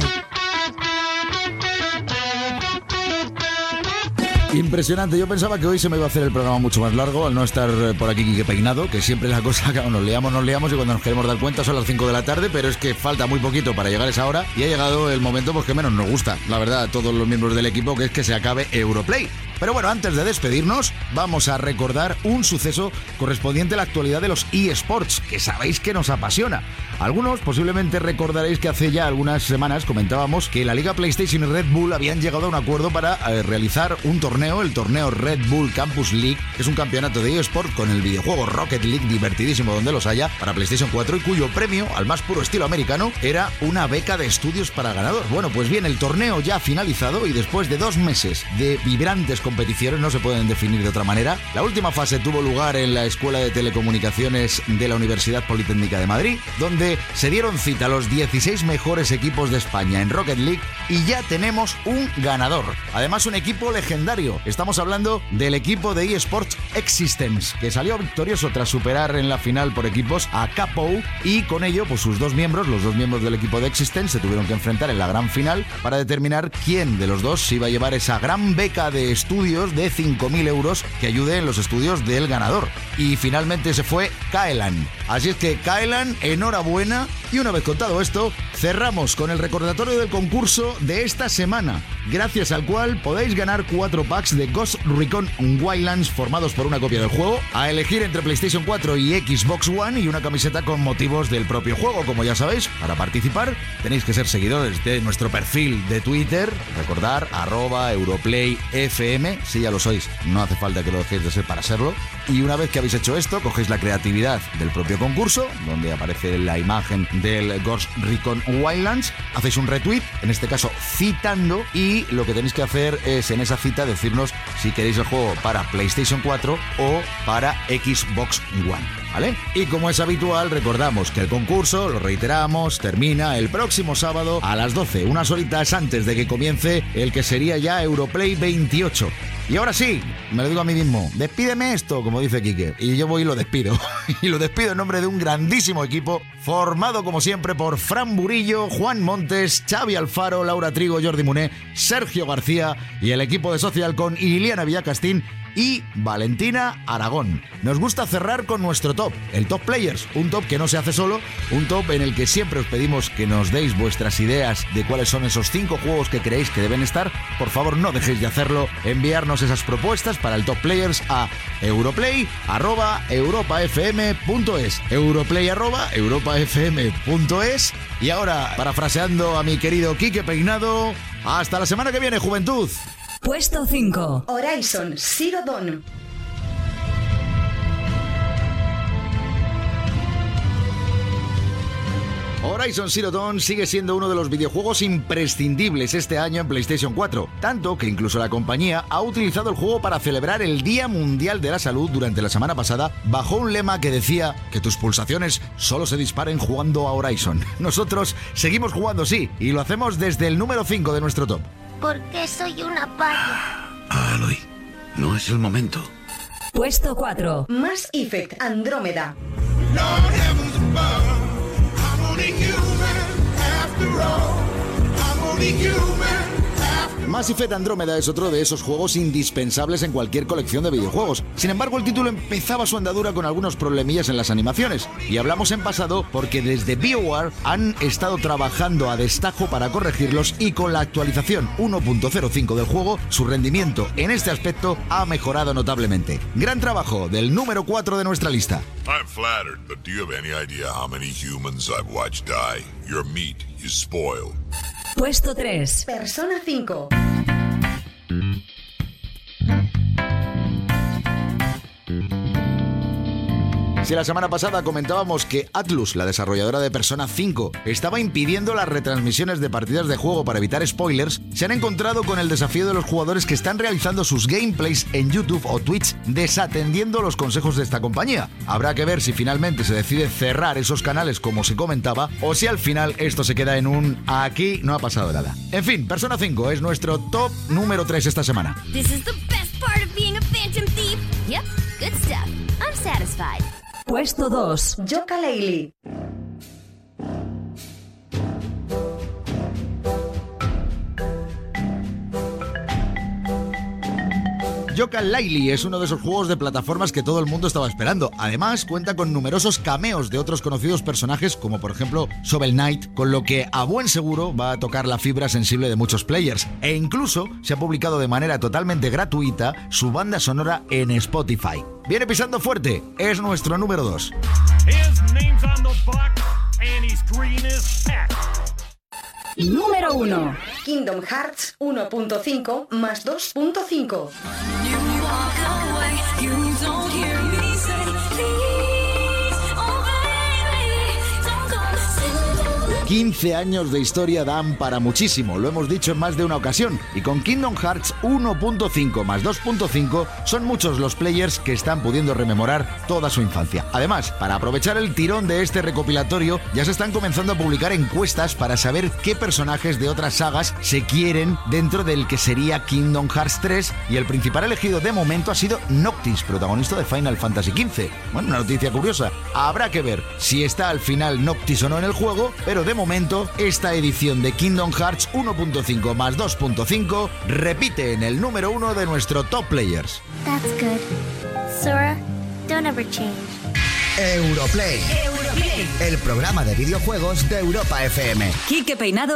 Speaker 4: Impresionante. Yo pensaba que hoy se me iba a hacer el programa mucho más largo al no estar eh, por aquí Quique Peinado, que siempre es la cosa que nos liamos, nos liamos y cuando nos queremos dar cuenta son las 5 de la tarde, pero es que falta muy poquito para llegar a esa hora y ha llegado el momento pues que menos nos gusta, la verdad, a todos los miembros del equipo, que es que se acabe Europlay. Pero bueno, antes de despedirnos, vamos a recordar un suceso correspondiente a la actualidad de los eSports, que sabéis que nos apasiona. Algunos posiblemente recordaréis que hace ya algunas semanas comentábamos que la Liga PlayStation y Red Bull habían llegado a un acuerdo para eh, realizar un torneo, el torneo Red Bull Campus League, que es un campeonato de eSport con el videojuego Rocket League divertidísimo donde los haya para PlayStation 4 y cuyo premio, al más puro estilo americano, era una beca de estudios para ganador. Bueno, pues bien, el torneo ya ha finalizado y después de dos meses de vibrantes competiciones, no se pueden definir de otra manera. La última fase tuvo lugar en la Escuela de Telecomunicaciones de la Universidad Politécnica de Madrid, donde se dieron cita los 16 mejores equipos de España en Rocket League y ya tenemos un ganador. Además, un equipo legendario. Estamos hablando del equipo de eSports Existence, que salió victorioso tras superar en la final por equipos a Capo y con ello, pues sus dos miembros, los dos miembros del equipo de Existence, se tuvieron que enfrentar en la gran final para determinar quién de los dos iba a llevar esa gran beca de estudios de 5.000 euros que ayude en los estudios del ganador. Y finalmente se fue Kaelan. Así es que Kaelan, enhorabuena. Y una vez contado esto, cerramos con el recordatorio del concurso de esta semana, gracias al cual podéis ganar cuatro packs de Ghost Recon Wildlands formados por una copia del juego, a elegir entre PlayStation 4 y Xbox One y una camiseta con motivos del propio juego. Como ya sabéis, para participar tenéis que ser seguidores de nuestro perfil de Twitter, recordar arroba europlayfm, si ya lo sois, no hace falta que lo dejéis de ser para serlo. Y una vez que habéis hecho esto, cogéis la creatividad del propio concurso, donde aparece la imagen del Ghost Recon Wildlands, hacéis un retweet, en este caso citando, y lo que tenéis que hacer es en esa cita decirnos si queréis el juego para PlayStation 4 o para Xbox One. ¿Vale? Y como es habitual, recordamos que el concurso, lo reiteramos, termina el próximo sábado a las 12, unas horitas antes de que comience el que sería ya Europlay 28. Y ahora sí, me lo digo a mí mismo, despídeme esto, como dice Quique. Y yo voy y lo despido. y lo despido en nombre de un grandísimo equipo, formado como siempre por Fran Burillo, Juan Montes, Xavi Alfaro, Laura Trigo, Jordi Muné, Sergio García y el equipo de Social con Iliana Villacastín y Valentina Aragón. Nos gusta cerrar con nuestro top, el Top Players, un top que no se hace solo, un top en el que siempre os pedimos que nos deis vuestras ideas de cuáles son esos cinco juegos que creéis que deben estar. Por favor, no dejéis de hacerlo, enviarnos esas propuestas para el Top Players a europlay@europafm.es, europlay@europafm.es y ahora, parafraseando a mi querido Quique Peinado, hasta la semana que viene, juventud.
Speaker 17: Puesto 5.
Speaker 2: Horizon Zero Dawn.
Speaker 4: Horizon Zero Dawn sigue siendo uno de los videojuegos imprescindibles este año en PlayStation 4, tanto que incluso la compañía ha utilizado el juego para celebrar el Día Mundial de la Salud durante la semana pasada bajo un lema que decía que tus pulsaciones solo se disparen jugando a Horizon. Nosotros seguimos jugando, sí, y lo hacemos desde el número 5 de nuestro top.
Speaker 8: Porque soy una palla.
Speaker 21: Aloy, no es el momento.
Speaker 17: Puesto 4.
Speaker 2: Mass Effect Andrómeda.
Speaker 4: Mass Effect Andrómeda es otro de esos juegos indispensables en cualquier colección de videojuegos. Sin embargo, el título empezaba su andadura con algunos problemillas en las animaciones. Y hablamos en pasado porque desde BioWare han estado trabajando a destajo para corregirlos y con la actualización 1.05 del juego, su rendimiento en este aspecto ha mejorado notablemente. Gran trabajo del número 4 de nuestra lista.
Speaker 23: I'm flattered, but do you have any idea how many humans I've watched die? Your meat is spoiled.
Speaker 17: Puesto 3.
Speaker 2: Persona 5.
Speaker 4: Si la semana pasada comentábamos que Atlus, la desarrolladora de Persona 5, estaba impidiendo las retransmisiones de partidas de juego para evitar spoilers, se han encontrado con el desafío de los jugadores que están realizando sus gameplays en YouTube o Twitch desatendiendo los consejos de esta compañía. Habrá que ver si finalmente se decide cerrar esos canales como se comentaba o si al final esto se queda en un aquí no ha pasado nada. En fin, Persona 5 es nuestro top número 3 esta semana.
Speaker 8: This is the best part of being a phantom thief.
Speaker 17: Puesto 2.
Speaker 2: Joka Leili.
Speaker 4: Yoka Laili es uno de esos juegos de plataformas que todo el mundo estaba esperando. Además, cuenta con numerosos cameos de otros conocidos personajes, como por ejemplo Shovel Knight, con lo que a buen seguro va a tocar la fibra sensible de muchos players. E incluso se ha publicado de manera totalmente gratuita su banda sonora en Spotify. Viene pisando fuerte, es nuestro número 2.
Speaker 17: Número 1.
Speaker 2: Kingdom Hearts 1.5 más 2.5.
Speaker 4: 15 años de historia dan para muchísimo, lo hemos dicho en más de una ocasión, y con Kingdom Hearts 1.5 más 2.5 son muchos los players que están pudiendo rememorar toda su infancia. Además, para aprovechar el tirón de este recopilatorio, ya se están comenzando a publicar encuestas para saber qué personajes de otras sagas se quieren dentro del que sería Kingdom Hearts 3 y el principal elegido de momento ha sido Noctis, protagonista de Final Fantasy XV. Bueno, una noticia curiosa. Habrá que ver si está al final Noctis o no en el juego, pero de momento esta edición de Kingdom Hearts 1.5 más 2.5 repite en el número uno de nuestro top players.
Speaker 8: That's good. Sora, don't ever change.
Speaker 1: Europlay, el programa de videojuegos de Europa FM.
Speaker 22: Quique Peinado